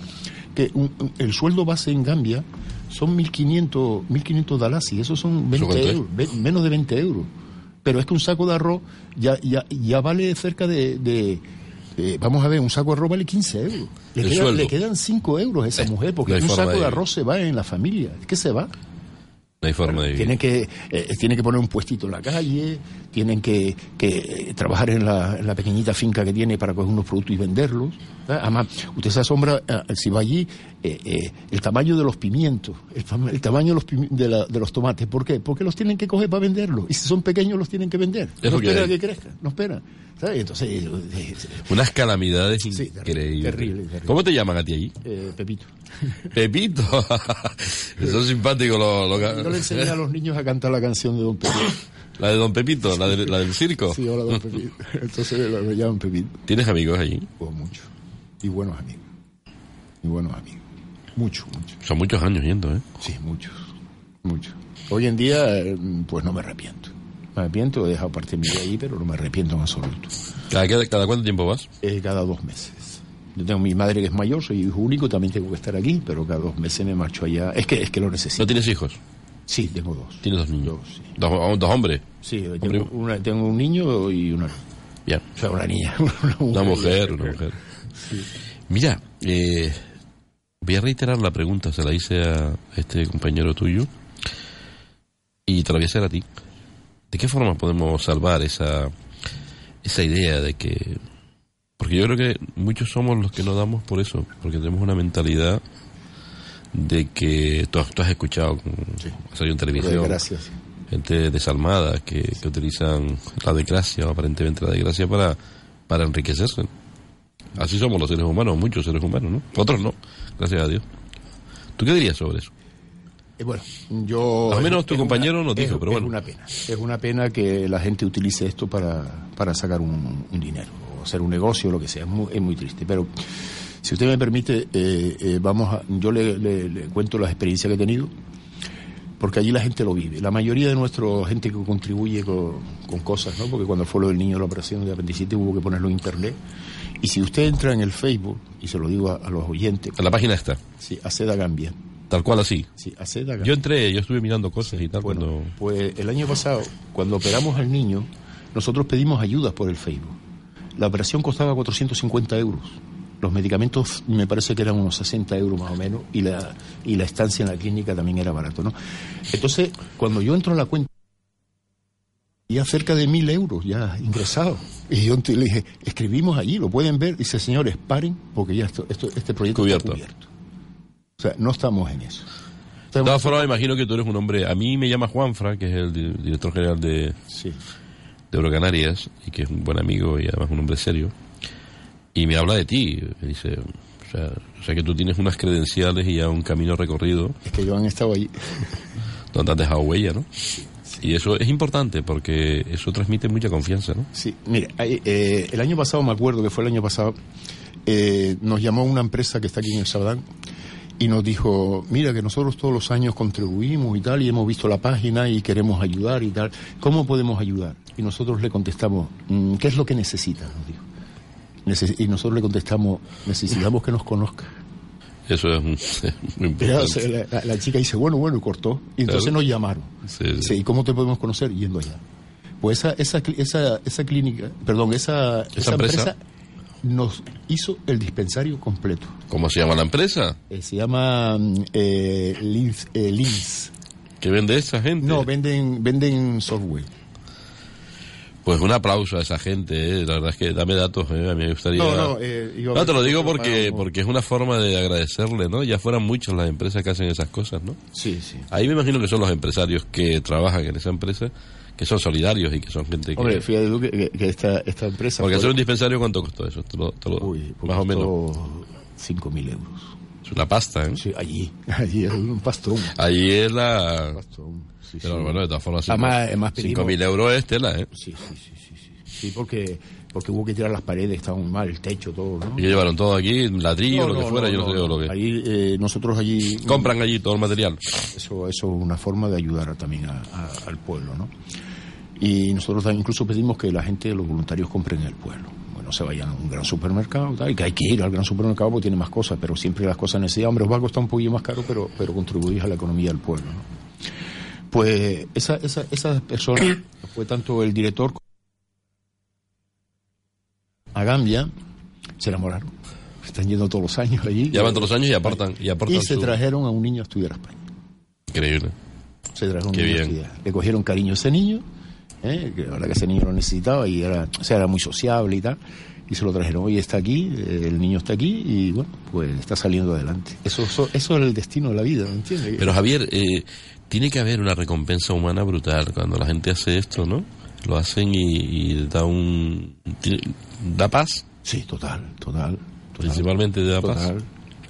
que un- el sueldo base en Gambia son 1.500 1.500 dalasi, eso son 20 cuánto es? euros, ve- menos de 20 euros. Pero es que un saco de arroz ya, ya, ya vale cerca de... de- eh, vamos a ver, un saco de arroz vale 15 euros. Le, queda- le quedan 5 euros a esa Eh, mujer, porque no un saco de, de- arroz se va en la familia. Es que se va. No hay forma de vivir. Tienen que, eh, tienen que poner un puestito en la calle, tienen que, que, trabajar en la, en la pequeñita finca que tiene para coger unos productos y venderlos. ¿verdad? Además, usted se asombra, eh, si va allí, eh, eh, el tamaño de los pimientos, el, tamaño de los, de, la- de los tomates. ¿Por qué? Porque los tienen que coger para venderlos. Y si son pequeños, los tienen que vender. Es no lo que espera hay. que crezcan, no espera. ¿sabes? Entonces, eh, Unas calamidades Sí, increíbles. terrible, terrible. ¿Cómo te llaman a ti allí? eh, Pepito. Pepito. Son simpáticos los... los- Yo le enseñé a los niños a cantar la canción de Don Pepito. La de Don Pepito, la, de- la del circo. Sí, hola, Don Pepito. Entonces lo, llaman Pepito. ¿Tienes amigos allí? Pues mucho. Y buenos amigos. Y buenos amigos. Mucho, mucho. Son muchos años yendo, ¿eh? Sí, muchos. Muchos. Hoy en día, eh, pues no me arrepiento. Me arrepiento, he dejado parte de mi vida ahí, pero no me arrepiento en absoluto. ¿Cada, cada, cada cuánto tiempo vas? Eh, cada dos meses. Yo tengo mi madre que es mayor, soy hijo único, también tengo que estar aquí, pero cada dos meses me marcho allá. Es que, es que lo necesito. ¿No tienes hijos? Sí, tengo dos. Tienes dos niños. Dos, sí. Dos, dos hombres. Sí, Hombre. tengo, una- tengo un niño y una, Ya. o sea, una niña. Una mujer, una mujer. Mira, eh, voy a reiterar la pregunta, se la hice a este compañero tuyo y te la voy a hacer a ti. ¿De qué forma podemos salvar esa, esa idea de que... Porque yo creo que muchos somos los que no damos por eso, porque tenemos una mentalidad de que tú, has- tú has escuchado, ha salido en televisión, Gracias. gente desalmada que, que utilizan la desgracia o aparentemente la desgracia para, para enriquecerse. Así somos los seres humanos, muchos seres humanos, ¿no? Otros no, gracias a Dios. ¿Tú qué dirías sobre eso? Eh, bueno, yo... Al menos tu es compañero nos es- dijo, pero es bueno. una pena. Es una pena que la gente utilice esto para, para sacar un, un dinero o hacer un negocio o lo que sea. Es muy, es muy triste. Pero si usted me permite, eh, eh, vamos a, yo le, le- le cuento las experiencias que he tenido, porque allí la gente lo vive. La mayoría de nuestra gente que contribuye con, con cosas, ¿no? Porque cuando fue lo del niño, la operación de apendicitis, hubo que ponerlo en internet. Y si usted entra en el Facebook, y se lo digo a, a los oyentes, En la página está, sí, Aceda Gambia. tal cual así. Sí, Aceda Gambia. Yo entré, yo estuve mirando cosas y tal Bueno, cuando... pues el año pasado, cuando operamos al niño, nosotros pedimos ayudas por el Facebook. La operación costaba 450 euros. Los medicamentos me parece que eran unos 60 euros más o menos y la, y la estancia en la clínica también era barato, ¿no? Entonces, cuando yo entro a la cuenta, ya cerca de mil euros ya ingresados. Y yo le dije, escribimos allí, lo pueden ver. Dice, señores, paren, porque ya esto, esto- este proyecto Cubierto. está cubierto. O sea, no estamos en eso. De todas formas, imagino que tú eres un hombre. A mí me llama Juanfra, que es el di- director general de, Sí. de Eurocanarias, y que es un buen amigo y además un hombre serio. Y me habla de ti. Me dice, o sea, o sea que tú tienes unas credenciales y ya un camino recorrido Es que ellos han estado ahí. donde has dejado huella, ¿no? Y eso es importante porque eso transmite mucha confianza, ¿no? Sí, mire, eh, el año pasado, me acuerdo que fue el año pasado, eh, nos llamó una empresa que está aquí en el Sabadán y nos dijo, mira que nosotros todos los años contribuimos y tal, y hemos visto la página y queremos ayudar y tal, ¿cómo podemos ayudar? Y nosotros le contestamos, "Mm, ¿qué es lo que necesita? Nos dijo. Y nosotros le contestamos, necesitamos que nos conozca. Eso es, muy- Pero, importante. la, chica dice, bueno, bueno, y cortó. Y entonces Claro. nos llamaron. Sí. ¿y cómo te podemos conocer? Yendo allá. Pues esa, esa, esa, esa clínica, perdón, esa, esa empresa? empresa nos hizo el dispensario completo. ¿Cómo se llama la empresa? Eh, se llama mm, eh, Lins, eh, Lins. ¿Qué vende esa gente? No, venden, venden software. Pues un aplauso a esa gente, ¿eh? la verdad es que dame datos, ¿eh? a mí me gustaría... No, no, eh, No, te lo digo porque, porque es una forma de agradecerle, ¿no? Ya fueran muchas las empresas que hacen esas cosas, ¿no? Sí, sí. Ahí me imagino que son los empresarios que trabajan en esa empresa, que son solidarios y que son gente que... Hombre, fíjate tú que, que- que esta, esta empresa... porque hacer un dispensario, ¿cuánto costó eso? Te lo- te lo- Uy, pues más o menos. costó 5.000 euros. Es una pasta, ¿eh? Sí, allí, allí era un pastrón. Ahí es la... pastrón. Sí, Pero sí. bueno, de todas formas, Además, además pedimos- 5.000 euros es tela, ¿eh? Sí, sí, sí, sí, sí. Sí, porque, porque hubo que tirar las paredes, estaban muy mal, el techo, todo, ¿no? Y que llevaron todo aquí, ladrillo, No, lo que fuera, yo no, sé lo que... Ahí, eh, nosotros allí... Compran allí todo el material. Eso, eso es una forma de ayudar a- también a- a- al pueblo, ¿no? Y nosotros también incluso pedimos que la gente, los voluntarios, compren en el pueblo. Bueno, se vayan a un gran supermercado, tal, y que hay que ir al gran supermercado porque tiene más cosas, pero siempre las cosas necesitan. Hombre, os va a costar un poquillo más caro, pero, pero contribuís a la economía del pueblo, ¿no? Pues esa, esa, esa persona fue tanto el director a Gambia, se enamoraron. Están yendo todos los años allí. Ya van todos los años y aportan, y aportan Y se su- trajeron a un niño a estudiar a España. Increíble. Se trajeron Qué un niño a bien. estudiar. Le cogieron cariño a ese niño, ¿eh? que la verdad que ese niño lo necesitaba y era, o sea, era muy sociable y tal. Y se lo trajeron. Hoy está aquí, eh, el niño está aquí y bueno, pues está saliendo adelante. Eso, eso, eso es el destino de la vida, ¿me entiendes? Pero Javier, eh, tiene que haber una recompensa humana brutal cuando la gente hace esto, ¿no? Lo hacen y, y da un... tiene- da paz, Sí, total, total. total. principalmente da paz. Total,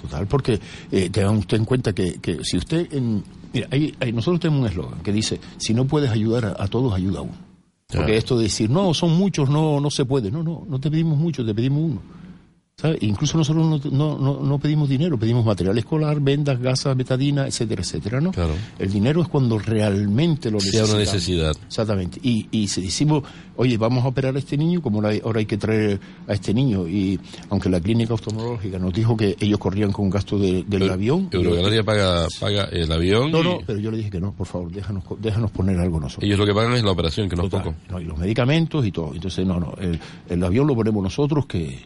total, porque eh, tengan usted en cuenta que, que si usted... En, mira, hay- hay- nosotros tenemos un eslogan que dice, si no puedes ayudar a, a todos, ayuda a uno. Porque Claro. esto de decir, no, son muchos, no no se puede. No, no, no te pedimos mucho, te pedimos uno. Incluso nosotros no, no, no, no pedimos dinero, pedimos material escolar, vendas, gasas, betadina, etcétera, etcétera, ¿no? Claro. El dinero es cuando realmente lo Sea necesitamos. una necesidad. Exactamente. Y, y si decimos, oye, vamos a operar a este niño, como ahora hay, ahora hay que traer a este niño. Y aunque la clínica oftalmológica nos dijo que ellos corrían con gasto de- del avión. Eurogalería paga, paga el avión No, y no, pero yo le dije que no, por favor, déjanos, déjanos poner algo nosotros. ellos lo que pagan es la operación, que no es Total, poco. no, y los medicamentos y todo. Entonces, no, no, el, el avión lo ponemos nosotros que...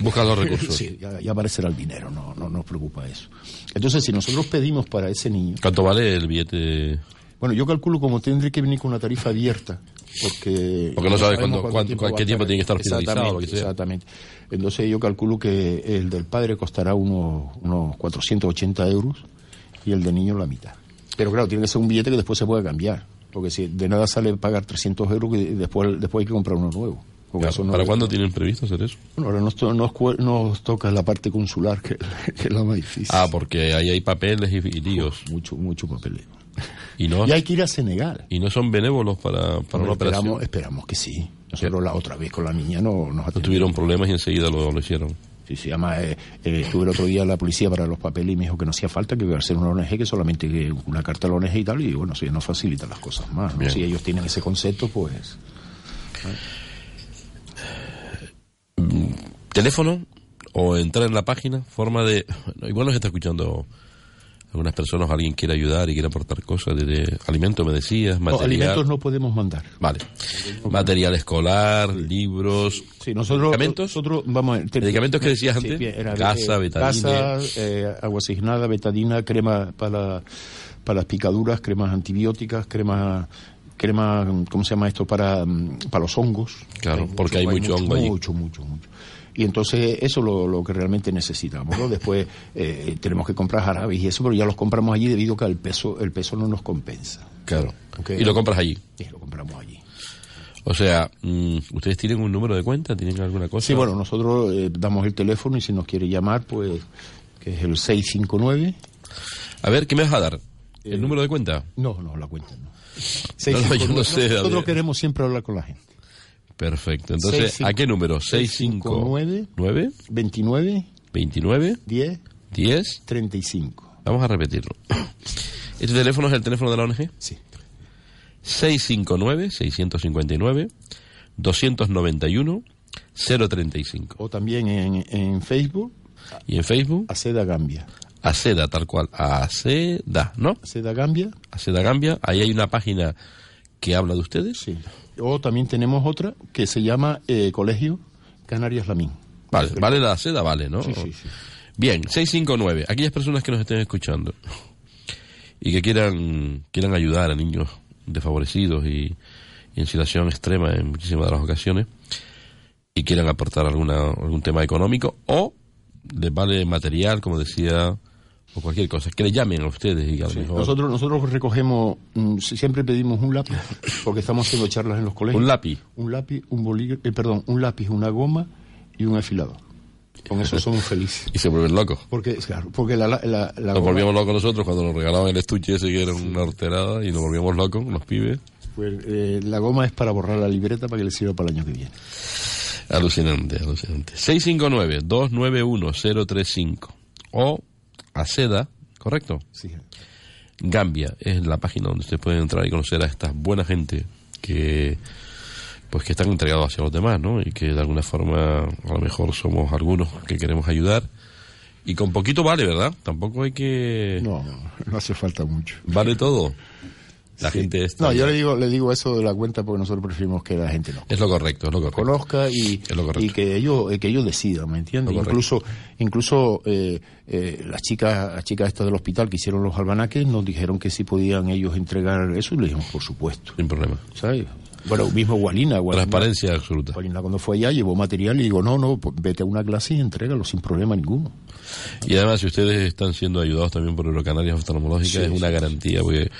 Busca los recursos. Sí, ya, ya aparecerá el dinero, no, no nos preocupa eso. Entonces, si nosotros pedimos para ese niño... ¿Cuánto vale el billete? Bueno, yo calculo como tendré que venir con una tarifa abierta, porque... Porque no sabes cuánto cuánto- tiempo estar. tiene que estar sea. Exactamente. Entonces yo calculo que el del padre costará unos, unos 480 euros y el del niño la mitad. Pero claro, tiene que ser un billete que después se pueda cambiar, porque si de nada sale pagar 300 euros, que después, después hay que comprar uno nuevo. Eso no- ¿Para cuándo tienen previsto hacer eso? Bueno, ahora nos, to- nos, nos toca la parte consular, que, que es la más difícil. Ah, porque ahí hay papeles y, y líos. Mucho, mucho papeleo. Y no, Y hay que ir a Senegal. y no son benévolos para, para una operación. esperamos, esperamos que sí. Nosotros la otra vez con la niña no nos No tuvieron problemas y enseguida lo, lo hicieron. Sí, sí, además eh, eh, estuve el otro día en la policía para los papeles y me dijo que no hacía falta, que iba a ser una ONG, que solamente una carta a la ONG y tal, y bueno, si nos facilita las cosas más. ¿no? Si ellos tienen ese concepto, pues... teléfono o entrar en la página, forma de... Igual nos está escuchando algunas personas, alguien quiere ayudar y quiere aportar cosas, desde alimentos, me decías, No, material... alimentos no podemos mandar. Vale. Material escolar, libros... Sí, nosotros, ¿Medicamentos? nosotros vamos a... te- ¿Medicamentos que decías Sí, antes? bien, era, Gasa, eh, betadina. Gasa, eh, agua asignada, betadina, crema para, para las picaduras, cremas antibióticas, cremas crema, ¿cómo se llama esto? Para, mm, para los hongos. Claro, porque hay mucho hongo allí. Mucho, mucho, mucho. Y entonces eso es lo, lo que realmente necesitamos. ¿no? Después eh, tenemos que comprar jarabes y eso, pero ya los compramos allí debido a que el peso, el peso no nos compensa. Claro. Y lo compras allí. Sí, lo compramos allí. O sea, mm, ¿ustedes tienen un número de cuenta? ¿Tienen alguna cosa? Sí, bueno, nosotros eh, damos el teléfono y si nos quiere llamar, pues, que es el 659. A ver, ¿qué me vas a dar? ¿El Eh, número de cuenta? No, no, la cuenta no. No, no, yo no sé, Nosotros queremos siempre hablar con la gente. Perfecto. Entonces, Seis, ¿a qué número? 659 659 29 29 10 10. 35. Vamos a repetirlo. ¿Este teléfono es el teléfono de la ONG? Sí. 659 659 291 035. O también en, en Facebook, Y en Facebook, Aceda Gambia. Aceda, tal cual. Aceda, ¿no? Aceda Gambia, Aceda Gambia. Ahí hay una página que habla de ustedes. sí. O también tenemos otra que se llama eh, Colegio Canarias Lamín. Vale, vale la Aceda, vale, ¿no? Sí, sí, sí. Bien, 659. Aquellas personas que nos estén escuchando y que quieran, quieran ayudar a niños desfavorecidos y, y en situación extrema en muchísimas de las ocasiones y quieran aportar alguna, algún tema económico o les vale material, como decía, o cualquier cosa, que le llamen a ustedes y a lo Sí, mejor Nosotros, nosotros recogemos, mm, si- siempre pedimos un lápiz, porque estamos haciendo charlas en los colegios. un lápiz. Un lápiz, un bolígrafo, eh, perdón, un lápiz, una goma y un afilador. Con eso somos felices. Y se vuelven locos. Porque, claro, porque la, la, la, la Nos goma- volvíamos locos nosotros cuando nos regalaban el estuche ese que era una horterada y nos volvíamos locos, los pibes. pues, eh, la goma es para borrar la libreta para que le sirva para el año que viene. Alucinante, alucinante. 659-291-035 o Aceda, ¿correcto? Sí. Gambia es la página donde ustedes pueden entrar y conocer a esta buena gente que pues que están entregados hacia los demás, ¿no? Y que de alguna forma a lo mejor somos algunos que queremos ayudar y con poquito vale, ¿verdad? Tampoco hay que No, no hace falta mucho. vale todo. La Sí. gente está No, yo le digo, le digo eso de la cuenta porque nosotros preferimos que la gente no es lo correcto, es lo correcto. conozca y, Es lo correcto. y que ellos eh, que ellos decidan, ¿me entiendes? Incluso incluso eh, eh, las chicas las chicas estas del hospital que hicieron los albanaques nos dijeron que si podían ellos entregar eso y le dijimos por supuesto, Sin problema. ¿sabes? Bueno, mismo Walina, Walina, Transparencia absoluta. Walina cuando fue allá llevó material y digo, no, no, pues vete a una clase y entrégalo sin problema ninguno. Y además, si ustedes están siendo ayudados también por Eurocanarias Oftalmológica, Sí, es una sí, garantía, porque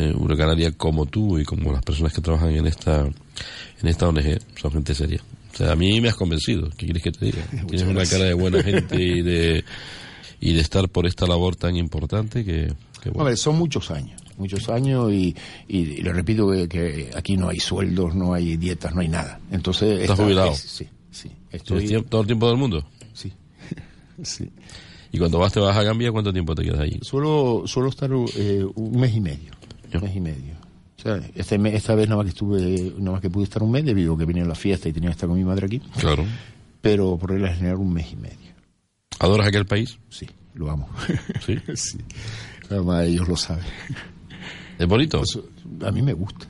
eh, Eurocanaria, como tú y como las personas que trabajan en esta en esta ONG, son gente seria. O sea, a mí me has convencido. ¿Qué quieres que te diga? Tienes una cara de buena gente y de, y de estar por esta labor tan importante que, que bueno. Son muchos años, muchos años y, y, y le repito que, que aquí no hay sueldos, no hay dietas, no hay nada. Entonces, ¿Estás esta- jubilado? es- sí, sí. ¿Tienes Estoy, tiempo- todo el tiempo del mundo. sí, sí. Y cuando vas, te vas a Gambia, ¿cuánto tiempo te quedas allí? Suelo, suelo estar eh, un mes y medio. Un mes y medio. O sea, este mes- esta vez nada más que estuve, nada más que pude estar un mes debido a que venía la fiesta y tenía que estar con mi madre aquí. Claro. Pero por regla general un mes y medio. ¿Adoras aquel país? Sí, lo amo. Sí. sí. Además ellos lo saben. ¿Es bonito? Pues, a mí me gusta.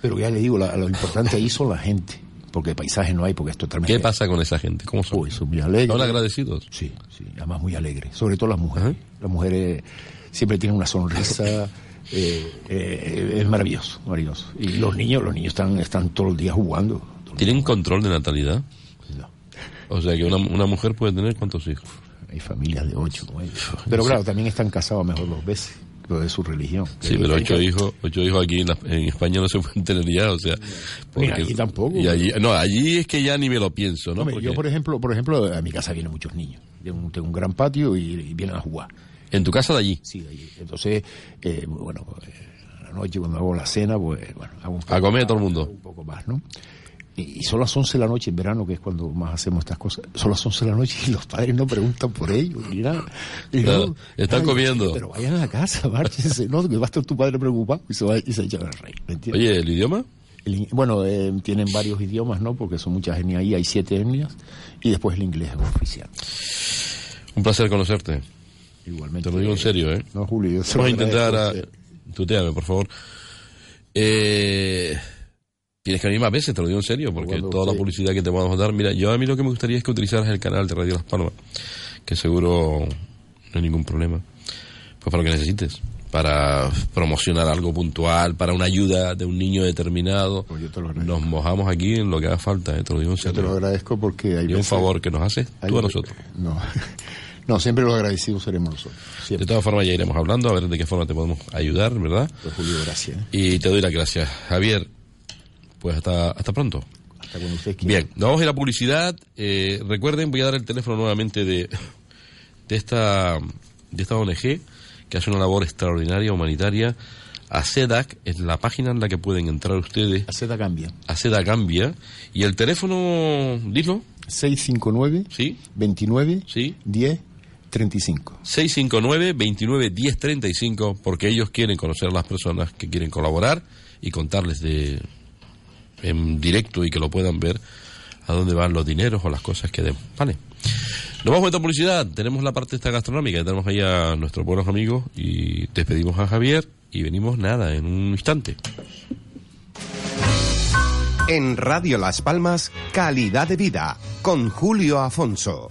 Pero ya le digo, la- lo importante ahí son la gente. Porque paisaje no hay, porque es totalmente... ¿Qué pasa con esa gente? ¿Cómo son? Pues son muy alegres. ¿Son agradecidos? Sí, sí, además muy alegres. Sobre todo las mujeres. Las mujeres siempre tienen una sonrisa. eh, eh, es maravilloso, maravilloso. Y los niños, los niños están, están todos los días jugando. ¿Tienen control de natalidad? No, O sea que una, una mujer puede tener cuántos hijos. hay familias de ocho. Pero claro, también están casados mejor dos veces, lo de su religión. Sí, pero ocho hijos, ocho hijos aquí en, la- en España no se pueden tener ya, o sea. Mira, aquí tampoco. Y allí, no, allí es que ya ni me lo pienso, ¿no? Hombre, Porque yo, por ejemplo, por ejemplo, a mi casa vienen muchos niños. Tengo un, tengo un gran patio y, y vienen a jugar. En tu casa de allí, Sí, allí. Entonces, eh, bueno, a la noche cuando hago la cena, pues, bueno, hago un a comer todo el mundo. un poco más, ¿no? Y, son las 11 de la noche en verano, que es cuando más hacemos estas cosas. Son las 11 de la noche y los padres no preguntan por ellos ni nada. Y Claro, no, están ay, comiendo. Pero vayan a la casa, márchense, ¿no? Que va a estar tu padre preocupado y se, va, y se echan a reír, ¿me entiendes? Oye, ¿el idioma? El bueno, eh, tienen varios idiomas, ¿no? Porque son muchas etnias ahí, hay siete etnias. Y después el inglés es oficial. Un placer conocerte. Igualmente. Te lo digo en serio, ¿eh? No, Julio, yo Vamos a intentar. A... Tuteame, por favor. Eh, tienes que venir más veces, te lo digo en serio, porque toda la publicidad que te vamos a dar. Mira, yo a mí lo que me gustaría es que utilizaras el canal de Radio Las Palmas, que seguro no hay ningún problema. Pues para lo que necesites. para promocionar algo puntual, para una ayuda de un niño determinado, Pues yo te lo agradezco. nos mojamos aquí en lo que haga falta, ¿eh? te lo digo en Yo te serio. lo agradezco porque hay Y un veces- favor que nos haces hay tú a veces- nosotros. No, no, siempre los agradecidos seremos nosotros. De todas formas ya iremos hablando, a ver de qué forma te podemos ayudar, ¿verdad? Pues, Julio, gracias. Y te doy las gracias. Javier, pues hasta, hasta pronto. Hasta cuando ustedes quieran. Bien, nos vamos a ir a publicidad. Eh, recuerden, voy a dar el teléfono nuevamente de, de, esta, de esta ONG que hace una labor extraordinaria, humanitaria. A SEDAC es la página en la que pueden entrar ustedes. A Z cambia. A SEDAC Gambia. Y el teléfono, dilo, 659 ¿sí? 29 Sí. 10 35. 659 29 10 35 porque ellos quieren conocer a las personas que quieren colaborar y contarles de en directo y que lo puedan ver a dónde van los dineros o las cosas que den. Vale. Nos vamos a esta publicidad. Tenemos la parte esta gastronómica. Tenemos ahí a nuestros buenos amigos y despedimos a Javier y venimos nada en un instante. En Radio Las Palmas, calidad de vida, con Julio Afonso.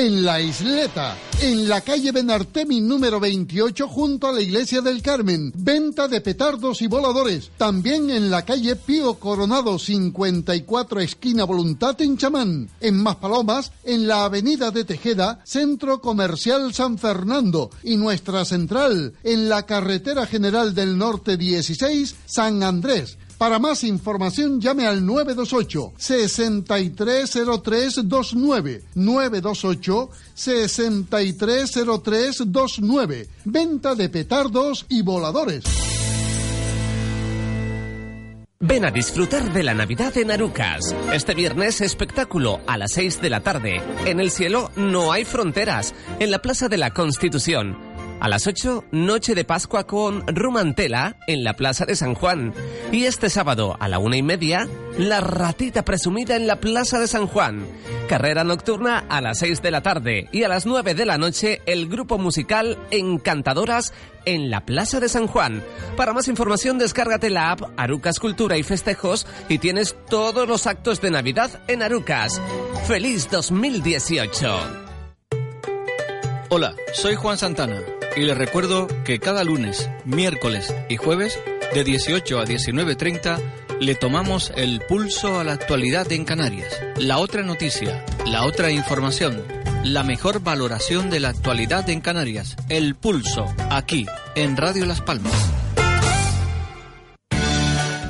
En la isleta, en la calle Benartemi número 28 junto a la iglesia del Carmen. Venta de petardos y voladores. También en la calle Pío Coronado 54 esquina Voluntad en Chamán. En Maspalomas, en la avenida de Tejeda, Centro Comercial San Fernando. Y nuestra central, en la carretera general del norte 16, San Andrés. Para más información llame al 928 630329 928 630329 Venta de petardos y voladores. Ven a disfrutar de la Navidad en Arucas. Este viernes espectáculo a las 6 de la tarde. En el cielo no hay fronteras. En la Plaza de la Constitución. A las 8, noche de Pascua con Rumantela en la Plaza de San Juan. Y este sábado a la una y media, la ratita presumida en la Plaza de San Juan. Carrera nocturna a las 6 de la tarde y a las 9 de la noche el grupo musical Encantadoras en la Plaza de San Juan. Para más información descárgate la app Arucas Cultura y Festejos y tienes todos los actos de Navidad en Arucas. ¡Feliz 2018! Hola, soy Juan Santana y les recuerdo que cada lunes, miércoles y jueves de 18 a 19.30 le tomamos el pulso a la actualidad en Canarias. La otra noticia, la otra información, la mejor valoración de la actualidad en Canarias. El pulso, aquí, en Radio Las Palmas.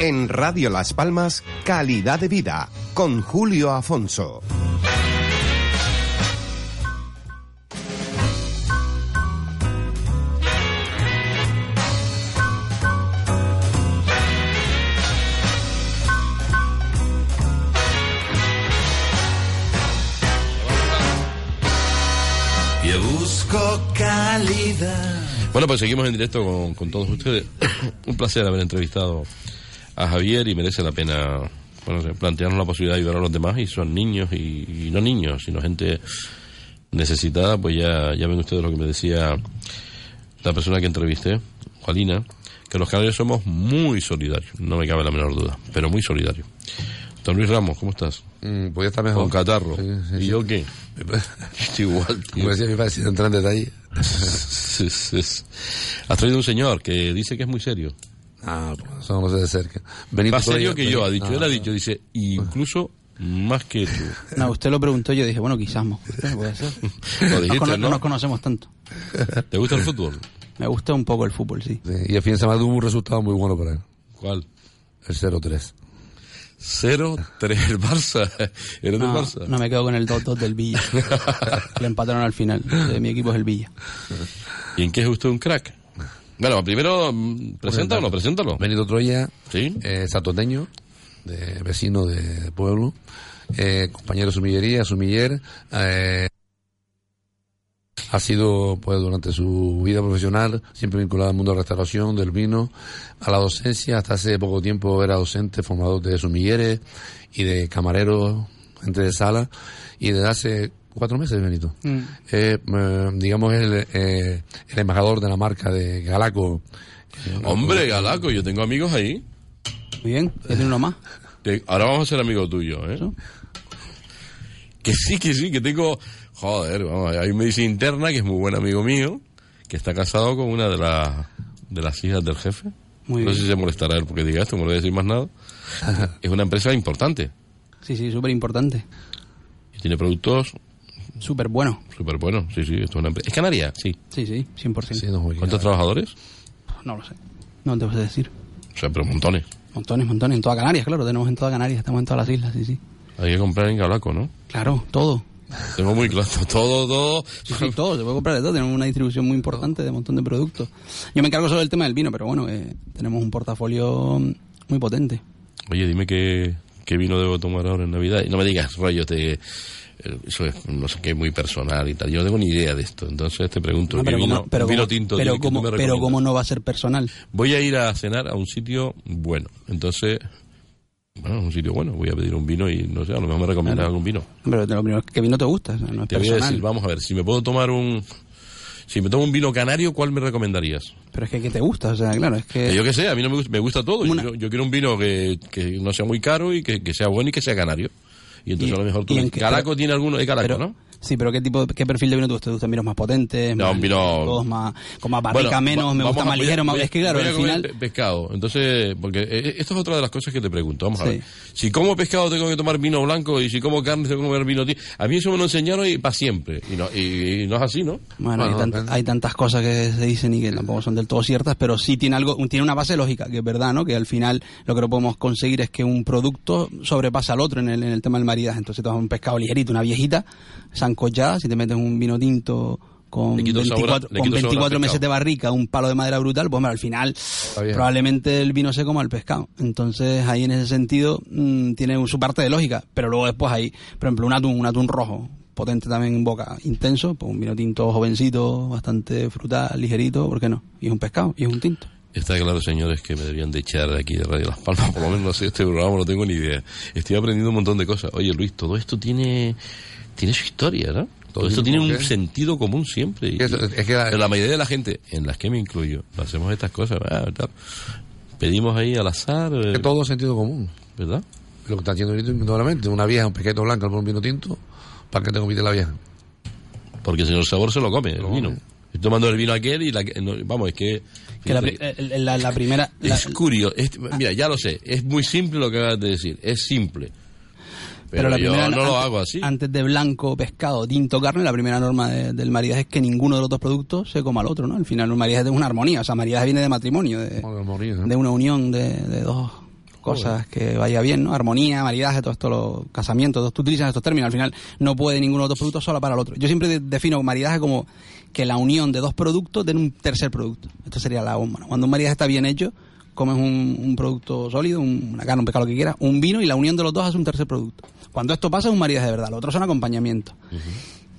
En Radio Las Palmas, calidad de vida, con Julio Afonso. Yo busco calidad. Bueno, pues seguimos en directo con, con todos ustedes. Un placer haber entrevistado a Javier y merece la pena bueno, plantearnos la posibilidad de ayudar a los demás y son niños y, y no niños, sino gente necesitada, pues ya, ya ven ustedes lo que me decía la persona que entrevisté, Juanina, que los canarios somos muy solidarios, no me cabe la menor duda, pero muy solidarios. Don Luis Ramos, ¿cómo estás? Mm, podía estar mejor. Con catarro. Sí, sí, ¿Y sí. yo qué? Estoy igual, tío. Como decía mi padre, sin entrar en detalle. Has traído un señor que dice que es muy serio. Ah, pues eso no sé de cerca. Benito Más serio que yo, ha dicho. Ah, Él ha dicho, dice, incluso más que tú. No, usted lo preguntó, yo dije, bueno, quizás no. Puede ser. Lo Nos dijiste, cono- ¿no? nos conocemos tanto. ¿Te gusta el fútbol? Me gusta un poco el fútbol, sí. sí, Y el fin de semana tuvo un resultado muy bueno para él. ¿Cuál? El 0-3. 0-3 el Barça. ¿Eres del No, Barça? no me quedo con el 2-2 del Villa. Le empataron al final. Mi equipo es el Villa. ¿Y en qué es usted un crack? Bueno, primero, mm, preséntalo, preséntalo. Benito Troya, ¿Sí? eh, satoteño, de, vecino de pueblo, eh, compañero de sumillería, sumiller, eh, ha sido, pues, durante su vida profesional, siempre vinculado al mundo de la restauración, del vino, a la docencia. Hasta hace poco tiempo era docente, formador de sumilleres y de camareros, gente de sala. Y desde hace cuatro meses, Benito. Mm. Eh, eh, digamos, el, eh, el embajador de la marca de Galaco. Hombre, Galaco, yo tengo amigos ahí. Muy bien, ya tiene uno más. ahora vamos a ser amigos tuyos, ¿eh? ¿Eso? Que sí, que sí, que tengo... Joder, vamos, hay un medicina interna que es muy buen amigo mío, que está casado con una de, las de las hijas del jefe. Muy no bien. sé si se molestará él porque diga esto, no le voy a decir más nada. es una empresa importante Sí, sí, súper importante. y tiene productos Súper bueno. súper buenos. Sí, sí, esto es una empresa. ¿Es Canaria? Sí. Sí, sí, 100%. Sí, no, ¿Cuántos trabajadores? No lo sé. No te puedo decir. O sea, pero montones. Montones, montones. En toda Canarias, claro. Tenemos en toda Canarias. Estamos en todas las islas, sí, sí. Hay que comprar en Galaco, ¿no? Claro, todo. Tengo muy claro, todo, todo. Sí, sí, todo. Se puede comprar de todo. Tenemos una distribución muy importante de un montón de productos. Yo me encargo solo del tema del vino, pero bueno, eh, tenemos un portafolio muy potente. Oye, dime qué, qué vino debo tomar ahora en Navidad. Y no me digas rollo de... Eso es, no sé qué, muy personal y tal. Yo no tengo ni idea de esto. Entonces te pregunto, No, ¿qué pero vino, pero vino tinto pero cómo- me pero cómo no va a ser personal. Voy a ir a cenar a un sitio bueno. Entonces, bueno, un sitio bueno. Voy a pedir un vino y no sé, a lo mejor me recomiendas Claro. algún vino. Pero lo primero es que vino te gusta, o sea, no es Te voy a decir, vamos a ver, si me puedo tomar un... Si me tomo un vino canario, ¿cuál me recomendarías? Pero es que, que te gusta, o sea, claro, es que... Yo qué sé, a mí no me gusta, me gusta todo. Yo, Una- yo quiero un vino que, que no sea muy caro y que, que sea bueno y que sea canario. Y entonces Y- a lo mejor tú... pero- tiene alguno de Galaco, pero- ¿no? Sí, pero ¿qué tipo, qué perfil de vino te gusta? ¿Te gustan vinos más potentes? No, más vino- todos más, con más barrica Bueno, menos, va- me gusta a- más a- ligero, más... a- Es que claro, al final... pe- pescado. Entonces, porque eh, esto es otra de las cosas que te pregunto. Vamos a ver. Si como pescado tengo que tomar vino blanco y si como carne tengo que comer vino tinto. A mí eso me lo enseñaron y para siempre. Y no, y, y no es así, ¿no? Bueno, hay, tant- hay tantas cosas que se dicen y que tampoco son del todo ciertas, pero sí tiene algo, tiene una base lógica, que es verdad, ¿no? Que al final lo que no podemos conseguir es que un producto sobrepasa al otro en el, en el tema del maridaje. Entonces tomas un pescado ligerito, una viejita, sancochada, si te metes un vino tinto con Le quito el sabor a- 24, le con quito el sabor al 24 meses de barrica, un palo de madera brutal, pues bueno, al final probablemente el vino se coma el pescado. Entonces ahí en ese sentido mm, tiene su parte de lógica, pero luego después hay, por ejemplo, un atún, un atún rojo, potente también en boca, intenso, pues un vino tinto jovencito, bastante frutal, ligerito, ¿por qué no? Y es un pescado, y es un tinto. Está claro, señores, que me deberían de echar de aquí de Radio Las Palmas. Por lo menos no sé, este programa no tengo ni idea. Estoy aprendiendo un montón de cosas. Oye, Luis, todo esto tiene, tiene su historia, ¿no? Todo esto tiene ¿por un sentido común siempre. Y- Es que- es que la- mayoría de la gente, en las que me incluyo, hacemos estas cosas, tal. pedimos ahí al azar, eh, Es todo sentido común. ¿verdad? Lo que está haciendo ahorita indudablemente. Una vieja, un pesqueto blanco un vino tinto. ¿Para qué te compite la vieja? Porque si no el sabor se lo come, el vino. come. Estoy tomando el vino aquel y la, que- no, vamos, es que... Que la, primera... la- es curioso. es- mira, ya lo sé. Es muy simple lo que acabas de decir. Es simple. Pero, la yo primera, no lo antes- hago así. Antes de blanco, pescado, tinto, carne, la primera norma de- del maridaje es que ninguno de los dos productos se coma al otro, ¿no? Al final un maridaje es una armonía, o sea, maridaje viene de matrimonio, de, de una unión de, de dos cosas que vaya bien, ¿no? Armonía, maridaje, todo esto, los casamientos, todos tú utilizas estos términos, al final no puede ninguno de los dos productos solo para el otro. Yo siempre de- defino maridaje como que la unión de dos productos den un tercer producto. Esto sería la bomba, ¿no? Cuando un maridaje está bien hecho, comes un, un producto sólido, un- una carne, un pescado, lo que quieras, un vino y la unión de los dos hace un tercer producto. Cuando esto pasa es un maridaje de verdad, los otros son acompañamientos.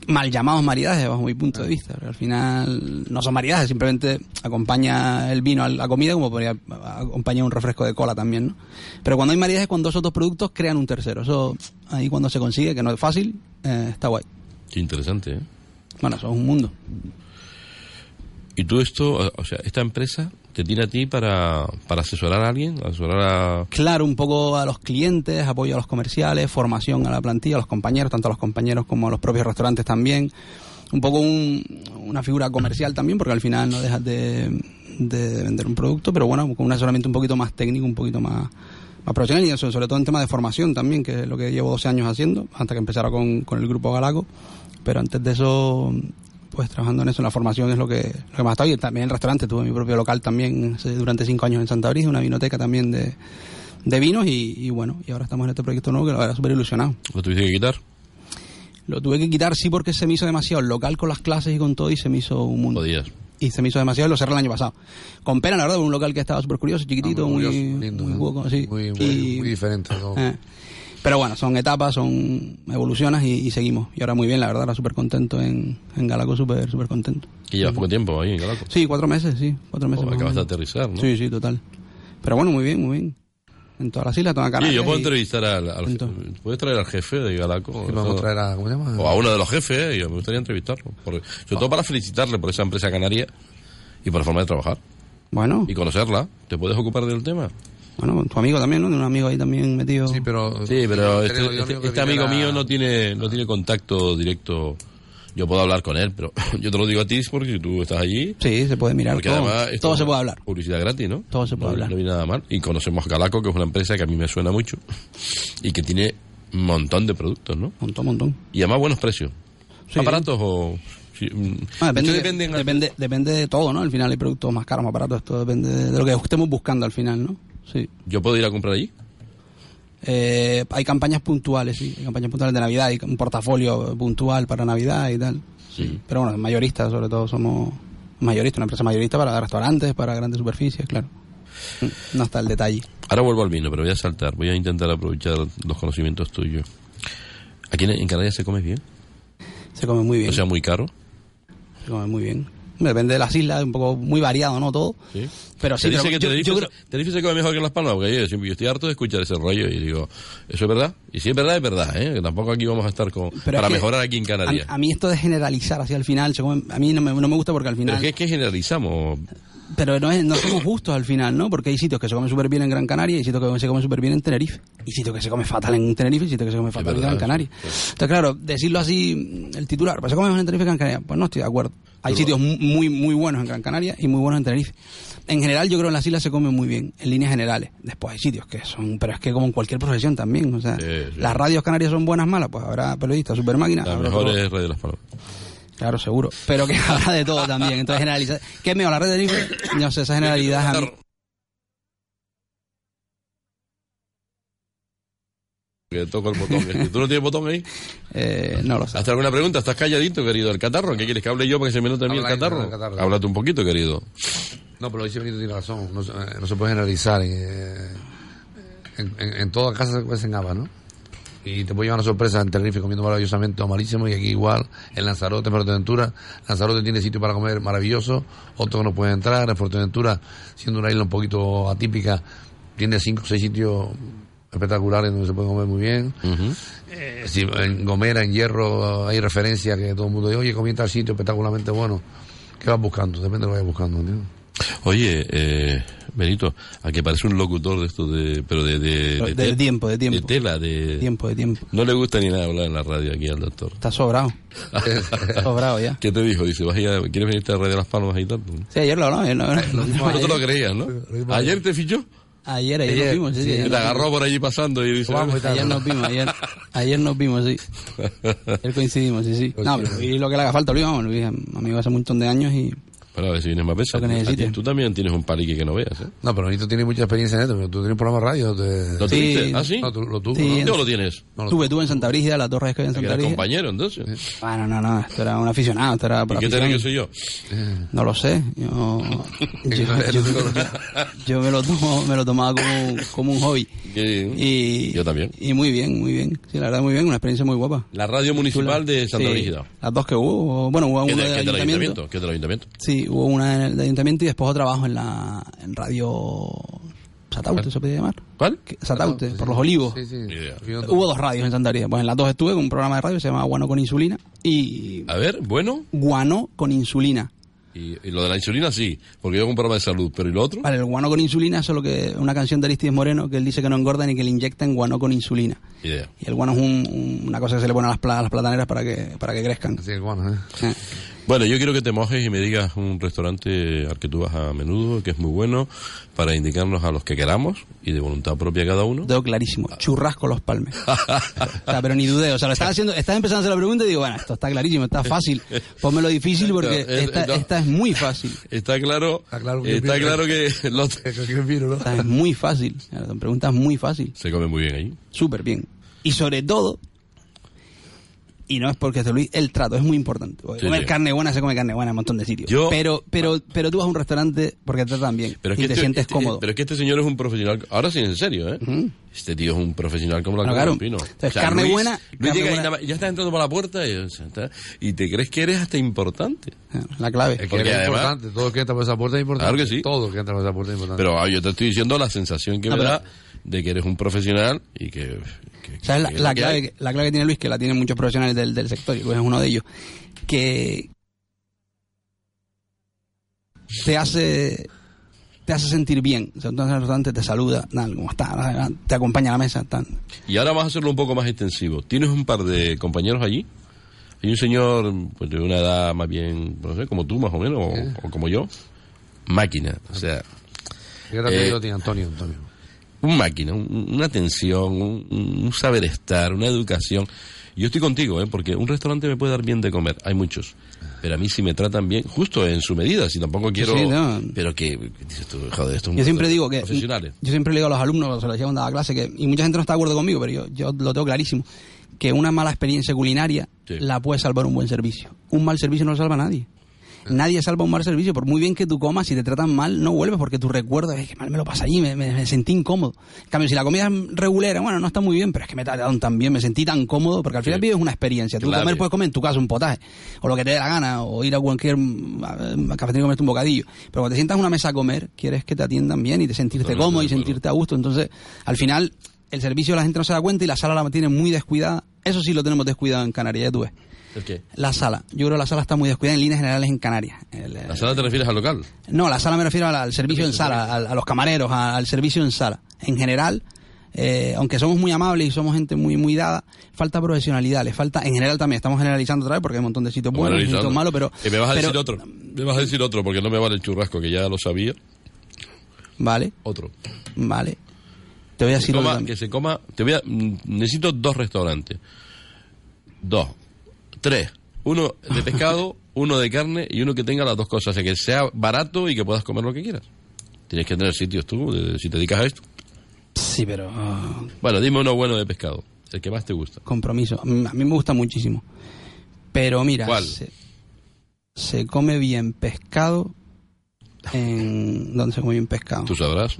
Mal llamados maridajes, bajo mi punto de vista, pero al final no son maridajes, simplemente acompaña el vino a la comida como podría acompañar un refresco de cola también, ¿no? Pero cuando hay maridajes, cuando esos dos productos crean un tercero, eso ahí cuando se consigue, que no es fácil, eh, está guay. Qué interesante, ¿eh? Bueno, eso es un mundo. Y tú esto, o sea, esta empresa te tiene a ti para, para asesorar a alguien, asesorar a... Claro, un poco a los clientes, apoyo a los comerciales, formación a la plantilla, a los compañeros, tanto a los compañeros como a los propios restaurantes también. Un poco una figura comercial también, porque al final no dejas de, de vender un producto, pero bueno, con un asesoramiento un poquito más técnico, un poquito más, más profesional y eso, sobre todo en tema de formación también, que es lo que llevo 12 años haciendo, antes que empezara con, con el grupo Galaco. Pero antes de eso, pues trabajando en eso, en la formación es lo que, lo que más está. Y también en el restaurante, tuve mi propio local también durante cinco años en Santa Brisa, una vinoteca también de, de vinos y, bueno, y ahora estamos en este proyecto nuevo que lo era súper ilusionado. ¿Lo tuviste que quitar? Lo tuve que quitar sí porque se me hizo demasiado el local con las clases y con todo y se me hizo un mundo. Podías. Y se me hizo demasiado y lo cerré el año pasado. Con pena, la verdad, un local que estaba súper curioso, chiquitito, ah, muy, lindo, muy, sí. muy, muy, diferente. Eh, pero bueno, son etapas, son evoluciones y, seguimos. Y ahora muy bien, la verdad, súper contento en, en Galaco, súper súper contento. ¿Y llevas poco tiempo ahí en Galaco? Sí, cuatro meses, sí, cuatro meses. Oh, acabas de aterrizar, ¿no? Sí, sí, total. Pero bueno, muy bien, muy bien. En todas las islas, toda Canarias. Sí, yo puedo entrevistar al, al ¿Puedes traer al jefe de Galaco? Vamos a traer a, ¿cómo se llama? O a uno de los jefes, eh, yo me gustaría entrevistarlo. Porque, sobre todo para felicitarle por esa empresa canaria y por la forma de trabajar. Bueno. Y conocerla. ¿Te puedes ocupar del tema? Bueno, tu amigo también, ¿no? De un amigo ahí también metido. Sí, pero, sí, pero este, este, este amigo mío no tiene, no tiene contacto directo. Yo puedo hablar con él, pero yo te lo digo a ti porque si tú estás allí. Sí, se puede mirar. Porque todo, además todo se puede hablar. Publicidad gratis, ¿no? Todo se puede hablar. No vi nada mal. Y conocemos a Calaco, que es una empresa que a mí me suena mucho y que tiene un montón de productos, ¿no? Montón, montón. Y además buenos precios. ¿Aparatos o.? Mm, ah, depende, depende, depende, de todo, ¿no? Al final hay productos más caros, más baratos. Esto depende de lo que estemos buscando al final, ¿no? Sí. ¿Yo puedo ir a comprar allí? Eh, hay campañas puntuales, sí, hay campañas puntuales de Navidad, hay un portafolio puntual para Navidad y tal. Sí. Pero bueno, mayoristas, sobre todo somos mayoristas, una empresa mayorista para restaurantes, para grandes superficies, claro. No está el detalle. Ahora vuelvo al vino, pero voy a saltar, voy a intentar aprovechar los conocimientos tuyos. ¿Aquí en Canarias se come bien? Se come muy bien. ¿O sea, muy caro? Se come muy bien depende de las islas, un poco muy variado, ¿no? Todo. Sí. Pero sí, ¿Te dice que Tenerife, se come mejor que Las Palmas? Porque yo, yo, estoy harto de escuchar ese rollo y digo, ¿eso es verdad? Y si es verdad, es verdad, ¿eh? Que tampoco aquí vamos a estar con, para mejorar aquí en Canarias. A, mí esto de generalizar hacia el final, a mí no me, no me gusta porque al final... Pero es que, generalizamos pero no, es, no somos justos al final, ¿no? Porque hay sitios que se comen súper bien en Gran Canaria y sitios que se comen súper bien en Tenerife. Y sitios que se come fatal en Tenerife y sitios que se come fatal en Gran Canaria. Entonces, claro, decirlo así, el titular, pues se come mejor en Tenerife en Gran Canaria, pues no estoy de acuerdo. Hay sitios muy, muy buenos en Gran Canaria y muy buenos en Tenerife. En general, yo creo que en las islas se come muy bien, en líneas generales. Después hay sitios que son, pero es que como en cualquier profesión también. O sea, las radios canarias son buenas, malas, pues habrá periodistas, super máquinas. Las mejores radios las. Claro, seguro. Pero que habrá de todo también. Entonces, generalizar. ¿Qué es mejor, la red de Tenerife? No sé, esa generalidad a mí. Que toco el botón. ¿Tú no tienes botón ahí? Eh, no lo sé. ¿Hasta alguna pregunta? ¿Estás calladito, querido? ¿El catarro? ¿Qué quieres que hable yo para que se me note a mí el catarro? catarro? Háblate un poquito, querido. No, pero dice Benito tiene razón. No, no, se puede generalizar. Eh, en, en, en toda casa se cuecen habas, ¿no? Y te puede llevar una sorpresa en Tenerife comiendo maravillosamente o malísimo y aquí igual en Lanzarote, en Fuerteventura. Lanzarote tiene sitio para comer maravilloso otro que no puede entrar. En Fuerteventura siendo una isla un poquito atípica tiene cinco o seis sitios espectaculares donde se puede comer muy bien. Eh, en Gomera, en Hierro hay referencia que todo el mundo dice oye comí tal sitio espectacularmente bueno ¿qué vas buscando? depende de lo que vayas buscando ¿entiendes? Oye, eh, Benito, a que parece un locutor de esto de, pero de, de, tiempo, de tiempo. De tela, de tiempo, de tiempo. No le gusta ni nada hablar en la radio aquí al doctor. Está sobrado. sobrado ya. ¿Qué te dijo? Dice, ¿vas a, ¿quieres venirte a Radio Las Palmas y tanto? Sí, ayer lo hablamos. No, no, te lo creías, ¿no? ¿Ayer te fichó? Ayer, ayer, nos vimos, sí. sí te agarró por allí pasando y dice... ayer nos vimos, ayer, ayer nos vimos, sí. Ayer coincidimos, sí, sí. No, pero y lo que le haga falta, Luis, vamos, Luis, amigo hace un montón de años y bueno, a ver si vienes más veces. Tú también tienes un palique que no veas, ¿eh? No, pero Nito tiene mucha experiencia en esto. Tú tienes un programa de radio. Te... ¿Lo sí. ¿Ah, sí? No, tú, lo tuvo. Sí. ¿no? lo tienes? No, tuve, tuve en Santa Brígida, la torre que había en Santa Brígida. compañero, entonces? Bueno, no, no. Esto era un aficionado. Esto era ¿Y qué tenés que soy yo? No lo sé. Yo, yo, yo, me, lo tomo, me lo tomaba como, como un hobby. Y, yo también. Y muy bien, muy bien. Sí, la verdad, muy bien. Una experiencia muy guapa. La radio municipal de Santa Brígida. Las dos que hubo. Bueno, hubo una del ayuntamiento. ¿Qué del ayuntamiento? Sí, hubo una del ayuntamiento y después otra trabajo en la en radio Sataute, ¿se puede llamar? ¿Cuál? Sataute, por los olivos. Sí, sí. Hubo dos radios en Santa María. Pues en las dos estuve con un programa de radio que se llama Guano con Insulina y... A ver, ¿bueno? Guano con Insulina. Y, y lo de la insulina sí, porque yo hago un programa de salud, pero ¿y lo otro? Vale, el guano con insulina es solo que una canción de Aristides Moreno que él dice que no engorda ni que le inyectan guano con insulina. Idea. Y el guano es un- un- una cosa que se le pone a las, pla- a las plataneras para que, para que crezcan. Sí, el guano, ¿eh? Bueno, yo quiero que te mojes y me digas un restaurante al que tú vas a menudo, que es muy bueno, para indicarnos a los que queramos y de voluntad propia cada uno. Tengo clarísimo, churrasco los palmes. O sea, pero ni dudeo. O sea, lo estaba haciendo, estaba empezando a hacer la pregunta y digo, bueno, esto está clarísimo, está fácil. Pónmelo difícil porque No, esta, no. esta es muy fácil. Está claro, Está claro que está claro que los- Esta es muy fácil. Son preguntas muy fácil. se come muy bien ahí. Súper bien. Y sobre todo, y no es porque te lo diga, el trato es muy importante. Sí, comer sí. carne buena se come carne buena en un montón de sitios. Yo- pero, pero, pero tú vas a un restaurante porque te tratan bien Pero es y que te este- sientes este- cómodo. Pero es que este señor es un profesional. Ahora sí, en serio, ¿eh? Este tío es un profesional como la cola claro. pino. Entonces, carne Luis- buena, Luis carne llega buena. ya estás entrando por la puerta y, o sea, está- y te crees que eres hasta importante. La clave. Es que Porque es además- importante, todo que entra por esa puerta es importante. Claro que sí. Todo que entra por esa puerta es importante. Pero ah, yo te estoy diciendo la sensación que No, me pero- da de que eres un profesional y que... que- ¿Sabes la, clave, que- la clave que tiene Luis, que la tienen muchos profesionales del, del sector, y Luis es uno de ellos, que te hace te hace sentir bien. Entras al restaurante, te saluda, tal, ¿cómo está? Te acompaña a la mesa, tal. Y ahora vamos a hacerlo un poco más extensivo. ¿Tienes un par de compañeros allí? Hay un señor pues, de una edad más bien, no sé, como tú más o menos, o, o como yo. Máquina, o sea, Yo también eh, lo tenía Antonio, Antonio. Un máquina, un- una atención, un, un saber estar, una educación. Yo estoy contigo, ¿eh? porque un restaurante me puede dar bien de comer, hay muchos. Pero a mí si me tratan bien, justo en su medida, si tampoco quiero... sí, no. Pero que, dices tú, joder, esto es Yo siempre digo que. Profesionales. Yo siempre le digo a los alumnos, se lo decía cuando daba clase, que, y mucha gente no está de acuerdo conmigo, pero yo, yo lo tengo clarísimo, que una mala experiencia culinaria Sí. la puede salvar un buen servicio. Un mal servicio no lo salva a nadie. Nadie salva un mal servicio. Por muy bien que tú comas, si te tratan mal, no vuelves porque tu recuerdo es que mal me lo pasa allí, me, me- me sentí incómodo. En cambio, si la comida es regulera, bueno, no está muy bien, pero es que me trataron tan bien, me sentí tan cómodo, porque al final Sí. vives una experiencia. Tú Claro. comer puedes comer en tu casa un potaje, o lo que te dé la gana, o ir a cualquier cafetería y comerte un bocadillo. Pero cuando te sientas en una mesa a comer, quieres que te atiendan bien y te sentirte Totalmente cómodo y sentirte a gusto. Entonces, al final, el servicio la gente no se da cuenta y la sala la tiene muy descuidada. Eso sí lo tenemos descuidado en Canarias, ya tú ves. ¿El qué? La sala. Yo creo que la sala está muy descuidada en líneas generales en Canarias. El, eh, ¿La sala te refieres al local? no, la sala me refiero al, al servicio en sala, al- a, los camareros, a- al servicio en sala. En general, eh, aunque somos muy amables y somos gente muy muy dada, falta profesionalidad, le falta, en general también, estamos generalizando otra vez porque hay un montón de sitios buenos y sitios malos, pero... Que me vas a pero- decir otro. Me vas a decir otro, porque no me vale el churrasco, que ya lo sabía. Vale, Otro. vale. Te voy a decir que se coma. Te voy a, mm, necesito dos restaurantes. Dos. Tres. Uno de pescado, uno de carne y uno que tenga las dos cosas. O sea, que sea barato y que puedas comer lo que quieras. Tienes que tener sitios tú, de- si te dedicas a esto. Sí, pero... ah, Bueno, dime uno bueno de pescado. El que más te gusta. compromiso. Mm, A mí me gusta muchísimo. Pero mira, ¿Cuál? Se, se come bien pescado en... ¿Dónde se come bien pescado? Tú sabrás.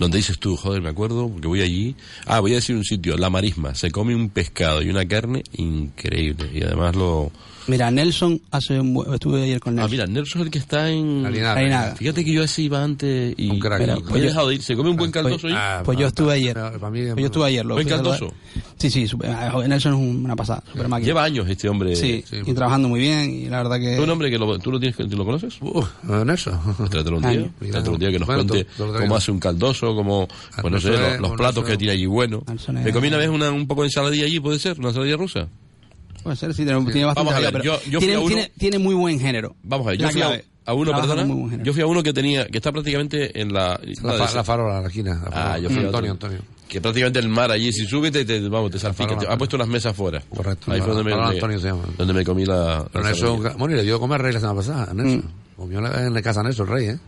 Donde dices tú, joder, me acuerdo, porque voy allí. Ah, voy a decir un sitio, La Marisma. Se come un pescado y una carne increíble. Y además lo. Mira, Nelson hace un buen- Estuve ayer con Ah, Nelson. mira, Nelson es el que está en. Harina. Harinaga. Fíjate que yo ese iba antes y. Un crack. Mira, pues he yo- dejado de ir. Se come un buen caldoso ahí. Ah, Pues yo estuve ayer. Pues yo estuve ayer. Lo ¿Buen caldoso? Sí, sí. super- ah, Nelson es un- una pasada. Super máquina. Lleva años este hombre. Sí, sí, y trabajando muy bien. Y la verdad que. Es un hombre que lo, tú lo tienes, que- ¿tú lo conoces. Uh, en eso. Trátelo un día, trátelo un día que nos Bueno, cuente todo- cómo hace un caldoso, cómo, Ah, pues no sé, los, platos que tiene allí bueno. Me comí una vez una, un poco de ensaladilla allí, puede ser, una ensaladilla rusa. Puede ser, sí, tiene, tiene bastante Vamos a ver, pero yo- yo fui tiene, a uno- tiene, tiene muy buen género. Vamos a ver, yo La fui a, a uno, Trabaja perdona, yo fui a uno que tenía, que está prácticamente en la... La, fa- la farola, la esquina. la Ah, farola. yo fui a otro. Antonio, Antonio. Que prácticamente el mar allí, si subes, te, te- vamos, te salpica. Ha puesto unas mesas fuera. Correcto, Ahí la- fue donde me, Antonio se llama. donde me comí la... Pero la Nelson, bueno, y le dio a comer rey la semana pasada, Nelson. Mm. Comió la- en la casa Nelson, el rey, ¿eh?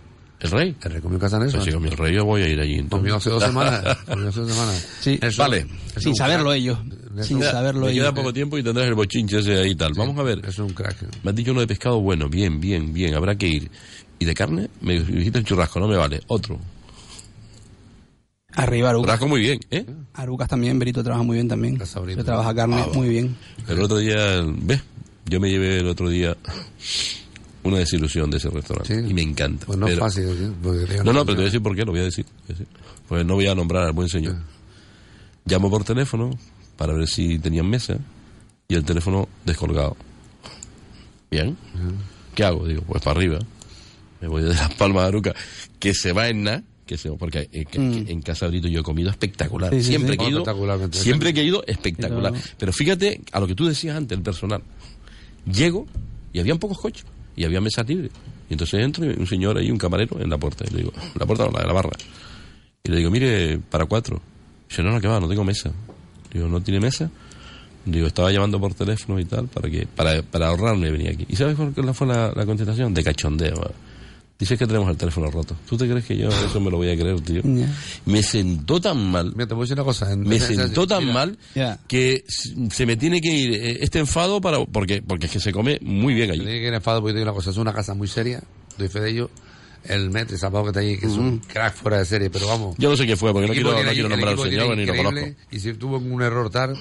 ¿El rey? El rey comió en casa Nelson. Pues si el rey, yo voy a ir allí. entonces. Comió hace dos semanas. Comió hace dos semanas. Sí. Nelson- Vale. Sin saberlo ellos. Sin saberlo Me queda ellos. poco tiempo y tendrás el bochinche ese ahí y tal. Vamos a ver. Es un crack. Me has dicho uno de pescado bueno, bien, bien, bien, habrá que ir. ¿Y de carne? Me dijiste el churrasco, no me vale. Otro. Arriba Arucas. Churrasco muy bien, ¿eh? Arucas también, Berito trabaja muy bien también. Se trabaja carne Ah, muy bien. El otro día, ¿ves? Yo me llevé el otro día una desilusión de ese restaurante. Sí. Y me encanta. Pues no es fácil. te- No, no, pero te voy a decir por qué, lo voy a decir. Pues no voy a nombrar al buen señor. Llamo por teléfono para ver si tenían mesa y el teléfono descolgado. Bien. ¿Qué hago? Digo, pues para arriba. Me voy de Las Palmas de Aruca, que se va en nada, que se, porque eh, que- Mm. en Casa Brito yo he comido espectacular. Sí, sí, siempre, sí. Que he ido, siempre que he ido, espectacular. Pero- Pero fíjate a lo que tú decías antes, el personal. Llego y habían pocos coches y había mesas libres. Y entonces entro y un señor ahí, un camarero, en la puerta. Y le digo, la puerta la de la barra. Y le digo, mire, para cuatro. Dice, no, no, que va, no tengo mesa. Digo, ¿no tiene mesa? Digo, estaba llamando por teléfono y tal, para que para, para ahorrarme venir aquí. ¿Y sabes qué fue la, la contestación? De cachondeo. Dice que tenemos el teléfono roto. ¿Tú te crees que yo eso me lo voy a creer, tío? Ya. Me sentó tan mal, Mira, te voy a decir una cosa. en- me en- sentó tan mira, mal Ya. que se me tiene que ir eh, este enfado para porque porque es que se come muy bien allí. tiene que ir enfado porque te digo una cosa. Es una casa muy seria. Doy fe de ello. El Met, Zapado que está ahí, que es un crack fuera de serie, pero vamos. Yo no sé qué fue, porque no quiero, no allí- quiero el nombrar al señor, ni lo conozco. Y si tuvo un error tal.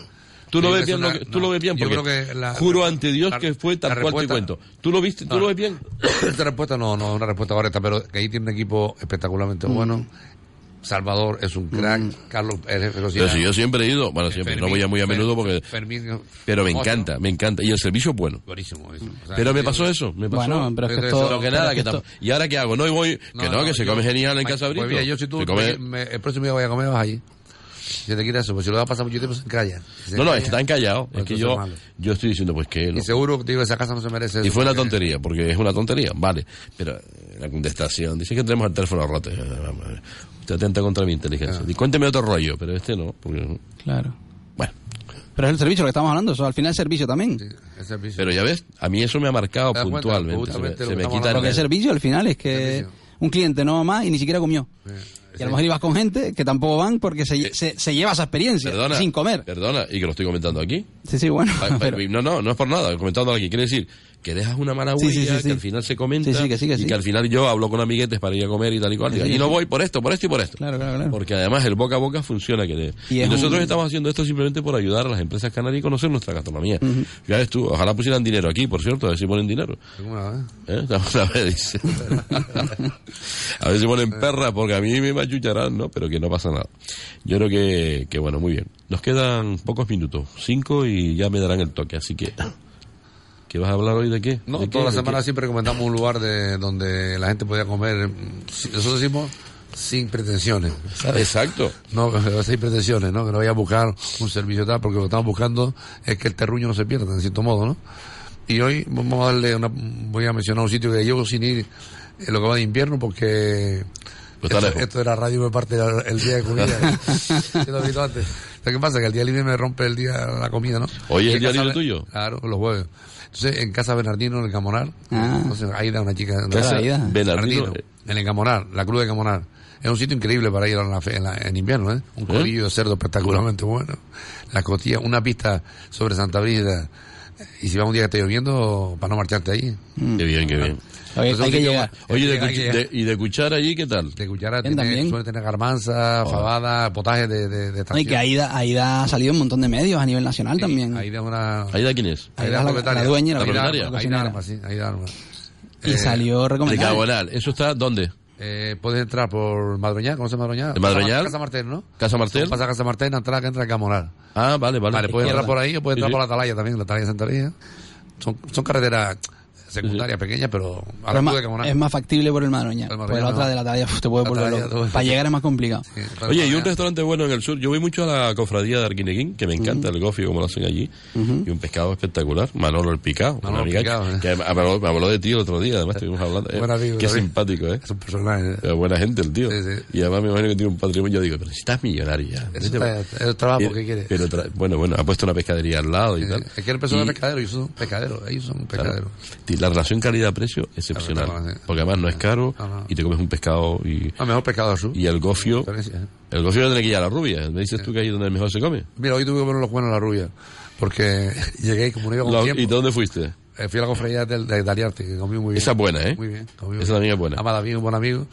Tú lo ves bien, ser lo que- tú lo ves bien, yo porque creo que la- juro ante Dios la- que fue tal cual te cuento. ¿Tú lo viste? ¿Tú No. lo ves bien? Esta respuesta no, no es una respuesta correcta, pero que ahí tiene un equipo espectacularmente Mm. bueno. Salvador es un crack. Carlos, el jefe cocina. Pero si yo siempre he ido, bueno, siempre, no voy a muy a menudo porque... Fermín, Pero me Ocho. encanta, me encanta. Y el servicio es bueno. Buenísimo. buenísimo. O sea, Pero me pasó eso, me pasó. Bueno, pero es que pero nada, que esto- ¿Y ahora qué hago? No, y voy... que no, que se yo- come genial en Pues Casa Brito. mira, yo si tú come- me- el próximo día voy a comer, vas allí. Si te quieres eso, pues si lo vas a pasar mucho tiempo, se encalla. Se No, no, encalla, están callados. pues Es que yo, yo estoy diciendo, pues que no. Y seguro digo, esa casa no se merece eso. Y fue una porque- tontería, porque es una tontería, vale. Pero eh, la contestación, dice que tenemos el teléfono roto. Eh, eh, Usted atenta contra mi inteligencia. Y cuénteme otro rollo, pero este no. Porque, Claro. bueno, Pero es el servicio lo que estamos hablando, eso al final es servicio también. Sí, el servicio. pero ya ves, a mí eso me ha marcado puntualmente. Se me, se que me quita el Porque el servicio al final es que Servicio. un cliente no va más y ni siquiera comió. Y a lo mejor ibas con gente que tampoco van porque se, se, se lleva esa experiencia Perdona, sin comer. Perdona, y que lo estoy comentando aquí. Sí, sí, bueno. Pa- pa- pero- No, no, no es por nada, comentando aquí. Quiere decir que dejas una mala huella, sí, sí, sí. que al final se comenta Sí, sí, que sí, que y que al final yo hablo con amiguetes para ir a comer y tal y cual. Sí, Digo, sí, allí no sí. voy por esto, por esto y por esto. Claro, claro, claro. Porque además el boca a boca funciona. Que de- Y y nosotros un- estamos haciendo esto simplemente por ayudar a las empresas canarias y conocer nuestra gastronomía. Ya ves tú, ojalá pusieran dinero aquí, por cierto, a ver si ponen dinero. ¿Eh? A ver, dice. a ver si ponen perras, porque a mí me machucharán, ¿no? Pero que no pasa nada. Yo creo que, que, bueno, muy bien. Nos quedan pocos minutos, cinco y ya me darán el toque, así que... ¿Qué vas a hablar hoy de qué? No, ¿De toda qué? la ¿De semana siempre recomendamos un lugar de donde la gente podía comer. Nosotros decimos sin pretensiones. ¿sabes? Exacto. No, sin pretensiones, ¿no? Que no vaya a buscar un servicio tal, porque lo que estamos buscando es que el terruño no se pierda, en cierto modo, ¿no? Y hoy vamos a darle una, voy a mencionar un sitio que llevo sin ir en lo que va de invierno porque esto, esto era radio me parte el, el día de comida. Yo lo he visto antes. ¿Sabes qué pasa? Que el día libre me rompe el día la comida, ¿no? Hoy es el día libre tuyo. Claro, los jueves. Entonces, en casa Bernardino, en el Camonar, Ah. entonces Aida, una chica... Casa Aida. Bernardino. Bernardino, en el Camonar, la Cruz de Camonar. Es un sitio increíble para ir a la fe- en, la- en invierno, ¿eh? Un codillo de cerdo espectacularmente bueno. Las costillas, una pista sobre Santa Brígida. Y si va un día que esté lloviendo, para no marcharte ahí. Qué bien, qué bien. Hay, Entonces, hay un que llegar. Oye, de hay que cuch- llegar. de- ¿y de cuchara allí qué tal? De cuchara Bien, tiene, también. suele tener garbanza, fabada, potaje de, de, de No, y que Aida, Aida ha salido un montón de medios a nivel nacional también. Aida es una... ¿Aida quién es? Aida es la- propietaria. la dueña, la Aida propietaria. Aida Armas, sí, Aida Armas. y Eh, salió De recomendado. Cabonal. ¿Eso está dónde? Eh, puedes entrar por Madroñal, ¿conoces Madroñal? ¿De Madroñal? Casa Martel, ¿no? ¿Casa Martel? Pasa a Casa Martel, entrada que entra a Camonar. Ah, vale, vale. Vale, puedes Izquierda. entrar por ahí o puedes entrar por la Atalaya también, la Atalaya de Santa María. Son, son carreteras secundarias pequeñas, pero a Pero la es, más, es factible por el Madroñal. El Por la otra no. de la talla te puede volver loco. Para llegar es más complicado. Sí, Oye, y un restaurante bueno en el sur. Yo voy mucho a la cofradía de Arquineguín, que me encanta el gofio, como lo hacen allí. Y un pescado espectacular. Manolo el Picado. Manolo una el amiga Picao, que, ¿eh? que me, habló, me habló de ti el otro día, además estuvimos hablando. Eh, Buen amigo Qué simpático, ¿eh? Es un personaje. ¿eh? Eh, buena gente el tío. Sí, sí. Y además me imagino que tiene un patrimonio. Yo digo, pero si estás millonario ya. Es trabajo Pero- que quiere. Pero tra- bueno, bueno, ha puesto una pescadería al lado y Eh, tal. Es que el personal Y- es pescadero, ellos son pescaderos, ellos son pescaderos. La relación calidad-precio excepcional. Claro. Porque además no es caro no. y te comes un pescado y, Ah, mejor pescado azul. y el gofio. ¿eh? El gofio tiene que ir a la rubia. Me dices tú que ahí es donde mejor se come. Mira, hoy tuve que poner los buenos a la rubia, porque llegué y como no iba con La- tiempo. ¿Y dónde fuiste? Eh, fui a la cofradía de, de que comí muy bien. Esa es buena, ¿eh? Muy bien. comí muy Esa también es buena. Amada bien, un buen amigo.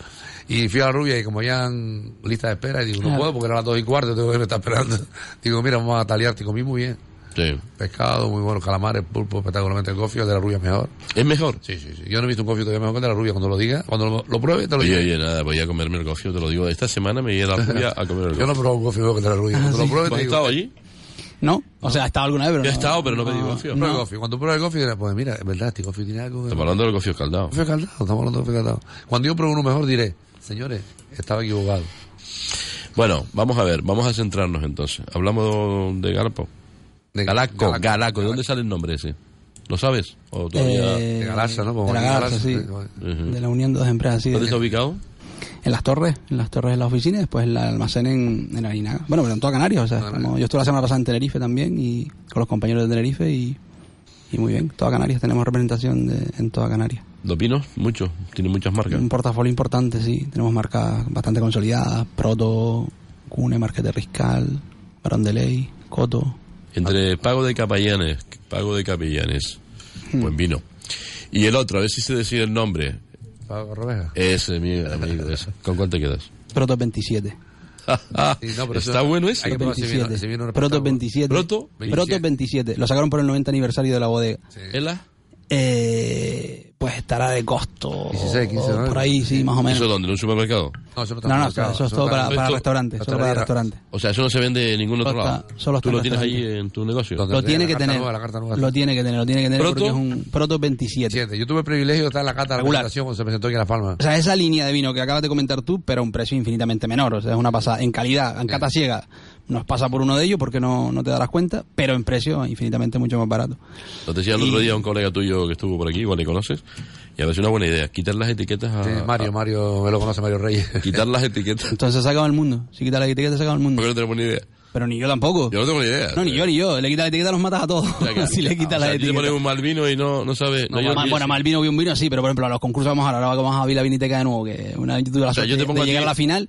Y fui a la rubia y como ya en lista de espera, y digo, no puedo porque era las dos y cuarto, tengo que me está esperando. Digo, mira, vamos a Daliarte, comí muy bien. Sí. Pescado, muy bueno, calamares, pulpo, espectacularmente el gofio, el de la rubia es mejor. ¿Es mejor? Sí, sí, sí. Yo no he visto un gofio todavía mejor que el de la rubia. Cuando lo diga, cuando lo, lo pruebe, te lo Oye, digo. oye, nada, voy a comerme el gofio, te lo digo. Esta semana me iré a la rubia a comer el Yo no gofio. he probado un gofio mejor que el de la rubia. Cuando lo pruebe, ¿Tú te has digo. estado allí? ¿No? O sea, ha estado alguna vez, pero Yo he no- estado, pero no pedí gofio. Prueba gofio. Cuando prueba el gofio, dirás, pues mira, es verdad, este gofio tiene algo. Estamos hablando del gofio escaldado. Gofio caldado, estamos hablando de gofio caldado. Cuando yo pruebo uno mejor, diré, señores, estaba equivocado. Bueno, vamos a ver, vamos a centrarnos entonces. Hablamos de Galapo. De Galaco, Galaco. Galaco. ¿De dónde sale el nombre ese? ¿Lo sabes? ¿O todavía? Eh, De Galarza, ¿no? Como de la sí. De la unión de dos empresas, sí. de- ¿Dónde está ubicado? En las torres, en las torres de la oficina y después el almacén en, en Arinaga. Bueno, pero en toda Canarias, o sea, como yo estuve la semana pasada en Tenerife también y con los compañeros de Tenerife y, y muy bien, toda Canarias, tenemos representación de, en toda Canarias. ¿Los vinos? Muchos. Tiene muchas marcas. Un portafolio importante, sí, tenemos marcas bastante consolidadas, Proto, Cune, Marquete Riscal, Barón de Ley, Coto. Entre pago de capellanes, pago de capellanes. Hmm. Buen vino. Y el otro, a ver si se decide el nombre. Pago Robeja. Ese, mi amigo, ese. ¿Con cuánto te quedas? Proto 27. Sí, no, pero eso- Está bueno ese. que probar si viene- si viene un Proto espectáculo. 27. Proto Proto 27. Lo sacaron por el 90 aniversario de la bodega. ¿Ela? Eh, pues estará de costo. 16, 15, o ¿no? por ahí, sí, más o menos. ¿Eso dónde? ¿En un supermercado? No, eso no está No, no, marcado, eso es eso todo para, para esto- restaurantes, solo para restaurantes. O sea, eso no se vende en ningún otro lado. solo ¿Tú lo en tienes ahí en tu negocio? Lo tiene que tener. nueva, la carta nueva. Lo tiene que tener, lo tiene que tener ¿Proto? porque es un Proto 27. Siete. Yo tuve el privilegio de estar en la la Regular. cuando se presentó aquí en Las Palmas. O sea, esa línea de vino que acabas de comentar tú, pero a un precio infinitamente menor. O sea, es una pasada. En calidad, en cata ciega, nos pasa por uno de ellos porque no, no te darás cuenta, pero en precio infinitamente mucho más barato. Lo decía el Y- otro día un colega tuyo que estuvo por aquí, igual le conoces, y a ver si es una buena idea. Quitar las etiquetas a... Sí, Mario, Mario, me lo conoce Mario Reyes. a- quitar las etiquetas. Entonces se acaba el mundo. Si quitas la etiqueta, se acaba el mundo. Porque no tenemos ni idea. Pero ni yo tampoco. Yo no tengo ni idea. No, ni yo, ni yo. Le quitas la etiqueta, los matas a todos. O sea, que- si le quitas o la sea, a te etiqueta. pones un mal vino y no, no sabes... No, mal- yo- bueno, mal vino, bien vino, sí, pero por ejemplo, a los concursos vamos ahora, ahora vamos a Vila Viniteca de nuevo, que una vez yo tuve la O sea, suerte yo te de- pongo de a ti- llegar a la final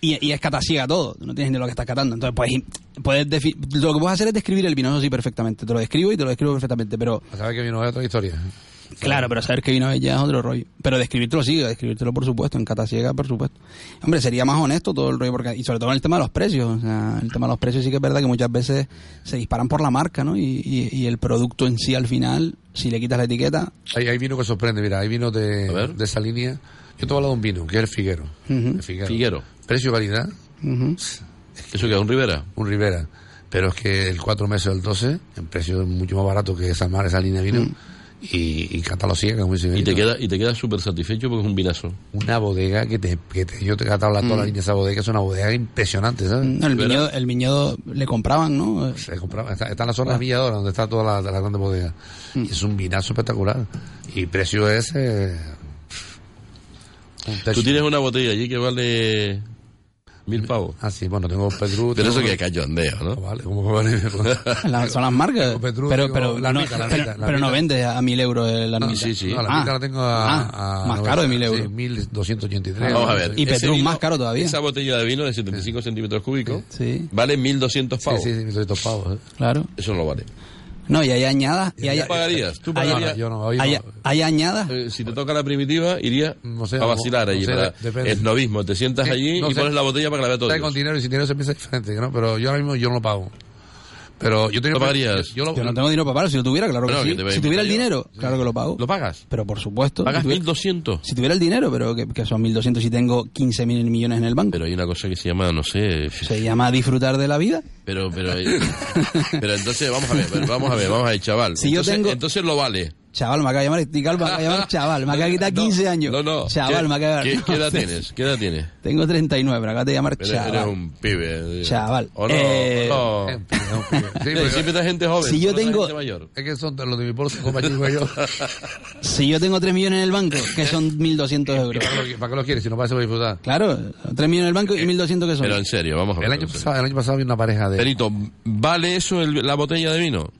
y, y es todo, no tienes ni lo que estás catando. Entonces, pues, puedes lo que puedes hacer es describir el vino, eso sí, perfectamente. Te lo describo y te lo describo perfectamente, pero A saber que vino es otra historia. Claro, pero saber que vino ya es otro rollo. Pero describírtelo sí, describírtelo por supuesto, en cata ciega, por supuesto. Hombre, sería más honesto todo el rollo, porque, y sobre todo en el tema de los precios. O sea, el tema de los precios sí que es verdad que muchas veces se disparan por la marca, ¿no? Y, y, y el producto en sí al final, si le quitas la etiqueta, Hay, hay vino que sorprende, mira, hay vino de, de esa línea. Yo te voy a hablar de un vino, que es el Figuero. El Figuero. Figuero. Precio-calidad, ujú. ¿Eso que es un Rivera? un Rivera. Pero es que el 4 meses del 12, en precio mucho más barato que esa, mar- esa línea de vino. Y, y cátalo ciega, como dice Y te Benito. queda y te quedas súper satisfecho porque es un vinazo. Una bodega que te, que te- yo te he la, toda la línea de esa bodega, es una bodega impresionante, ¿sabes? No, el, viñedo, el viñedo le compraban, ¿no? Se compraba, está, está en la zona de Villadora, donde está toda la, la grande bodega. Mm. Y es un vinazo espectacular. Y precio es... eh, un Tú tienes una botella allí que vale mil pavos. Ah, sí, bueno, tengo Pedro. Pero eso tengo- que es cachondeo, ¿no? Vale, ¿cómo que vale? La- son las marcas. Petrus, pero pero, la no, mica, la pero, mica, la pero no vende a mil euros el- la No, mica. sí, sí. No, la Ah. mica la tengo a... Ah, a más caro de 1000 euros. Sí, 1283. Vamos a ver. Y vino- más caro todavía. Esa botella de vino de 75 centímetros cúbicos Sí, vale 1.200 Sí, pavos. sí, sí, 1200 pavos. ¿eh? claro. Eso no lo vale. No, y hay añadas. Y hay, ¿Tú pagarías? ¿Tú pagarías? Yo no, hoy no. hay, hay añadas. Eh, si te toca la primitiva, iría No sé, a vacilar no allí. sé, para depende. el novismo. Te sientas Sí, allí no y sé. pones la botella para que la vea todo. Está con dinero y sin dinero se piensa diferente, ¿no? Pero yo ahora mismo yo no lo pago. Pero yo tengo ¿Lo pagarías? Yo, lo, Yo no tengo dinero para pagarlo. Si lo tuviera, claro que sí. que te Si tuviera el yo. dinero, claro que lo pago. ¿Lo pagas? Pero por supuesto. ¿Pagas si tuviera, 1.200? si tuviera el dinero, pero que, que son 1.200 si tengo 15.000 millones en el banco. Pero hay una cosa que se llama, no sé... Se llama disfrutar de la vida. Pero, pero, pero entonces vamos a ver, vamos a ver, vamos a ver, chaval. Si yo tengo- entonces lo vale. Chaval, me acaba de llamar, estoy calmo, me acaba de llamar chaval, me acaba de quitar 15 años. No, no. Chaval, ¿Qué, me acaba de ¿qué, qué edad tienes? ¿Qué edad tienes? Tengo 39, me acaba de llamar Eres, chaval. eres un pibe. Chaval. ¿O no? Eh. Sí, Sí, siempre está gente joven. Si yo tengo- gente mayor. es que son los de mi pueblo, son como chicos yo. Si yo tengo 3 millones en el banco, que son 1.200 euros. ¿Para qué, lo, para qué lo quieres si no vas a disfrutar? Claro, 3 millones en el banco y 1.200 que son. Pero en serio, vamos a ver. El año, pasado, el año pasado había una pareja de... Benito, ¿vale eso el- la botella de vino?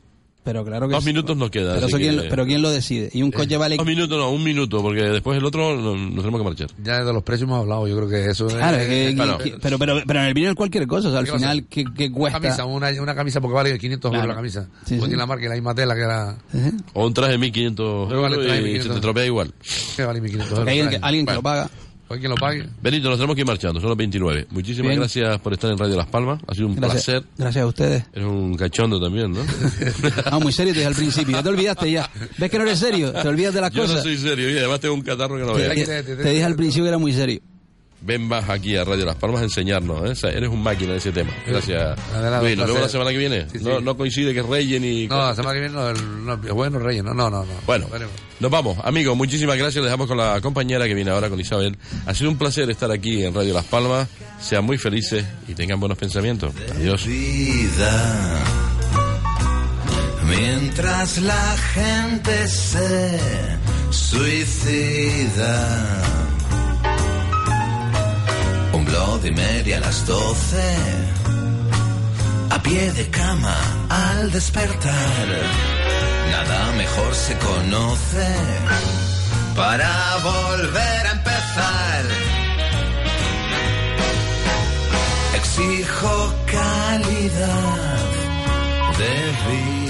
Pero claro que Dos sí. minutos nos queda. Pero, eso quién, que- lo- pero ¿quién lo decide? Y un coche vale... Dos minutos, no, un minuto, porque después el otro no- nos tenemos que marchar. Ya de los precios hemos hablado, yo creo que eso Claro, es... que- bueno. que- pero, pero, pero en el vino es cualquier cosa, o sea, al ¿Qué final, ¿qué, qué Una cuesta? camisa, una, una camisa porque vale 500 euros Claro. la camisa. Sí, Porque sí. tiene la marca y la misma tela que era... Ujú. O un traje de 1500 Pero vale euros traje y 1500. se te tropea igual. que vale 1500 euros. Alguien, alguien que Bueno. lo paga. Hoy quien lo pague. Benito, nos tenemos que ir marchando, son las 29. Muchísimas Bien. gracias por estar en Radio Las Palmas. Ha sido un Gracias, placer. gracias a ustedes. Eres un cachondo también, ¿no? Ah, muy serio te dije al principio, ya te olvidaste ya. ¿Ves que no eres serio? Te olvidas de las Yo cosas. no soy serio, y además tengo un catarro que no te, veas. te- te dije al principio que era muy serio. Ven más aquí a Radio Las Palmas a enseñarnos. ¿eh? O sea, eres un máquina en ese tema. Gracias. Adelante, Luis, nos vemos la semana que viene. Sí, sí. No, no coincide que es Reyes ni... No, la semana que viene no, el, no, el bueno Reyes, no, no, no. no. Bueno, Veremos. nos vamos. Amigos, muchísimas gracias. Les dejamos con la compañera que viene ahora, con Isabel. Ha sido un placer estar aquí en Radio Las Palmas. Sean muy felices y tengan buenos pensamientos. Adiós. vida. Mientras la gente se suicida. Un Bloody Mary a las doce. A pie de cama al despertar. Nada mejor se conoce para volver a empezar. Exijo calidad de vida.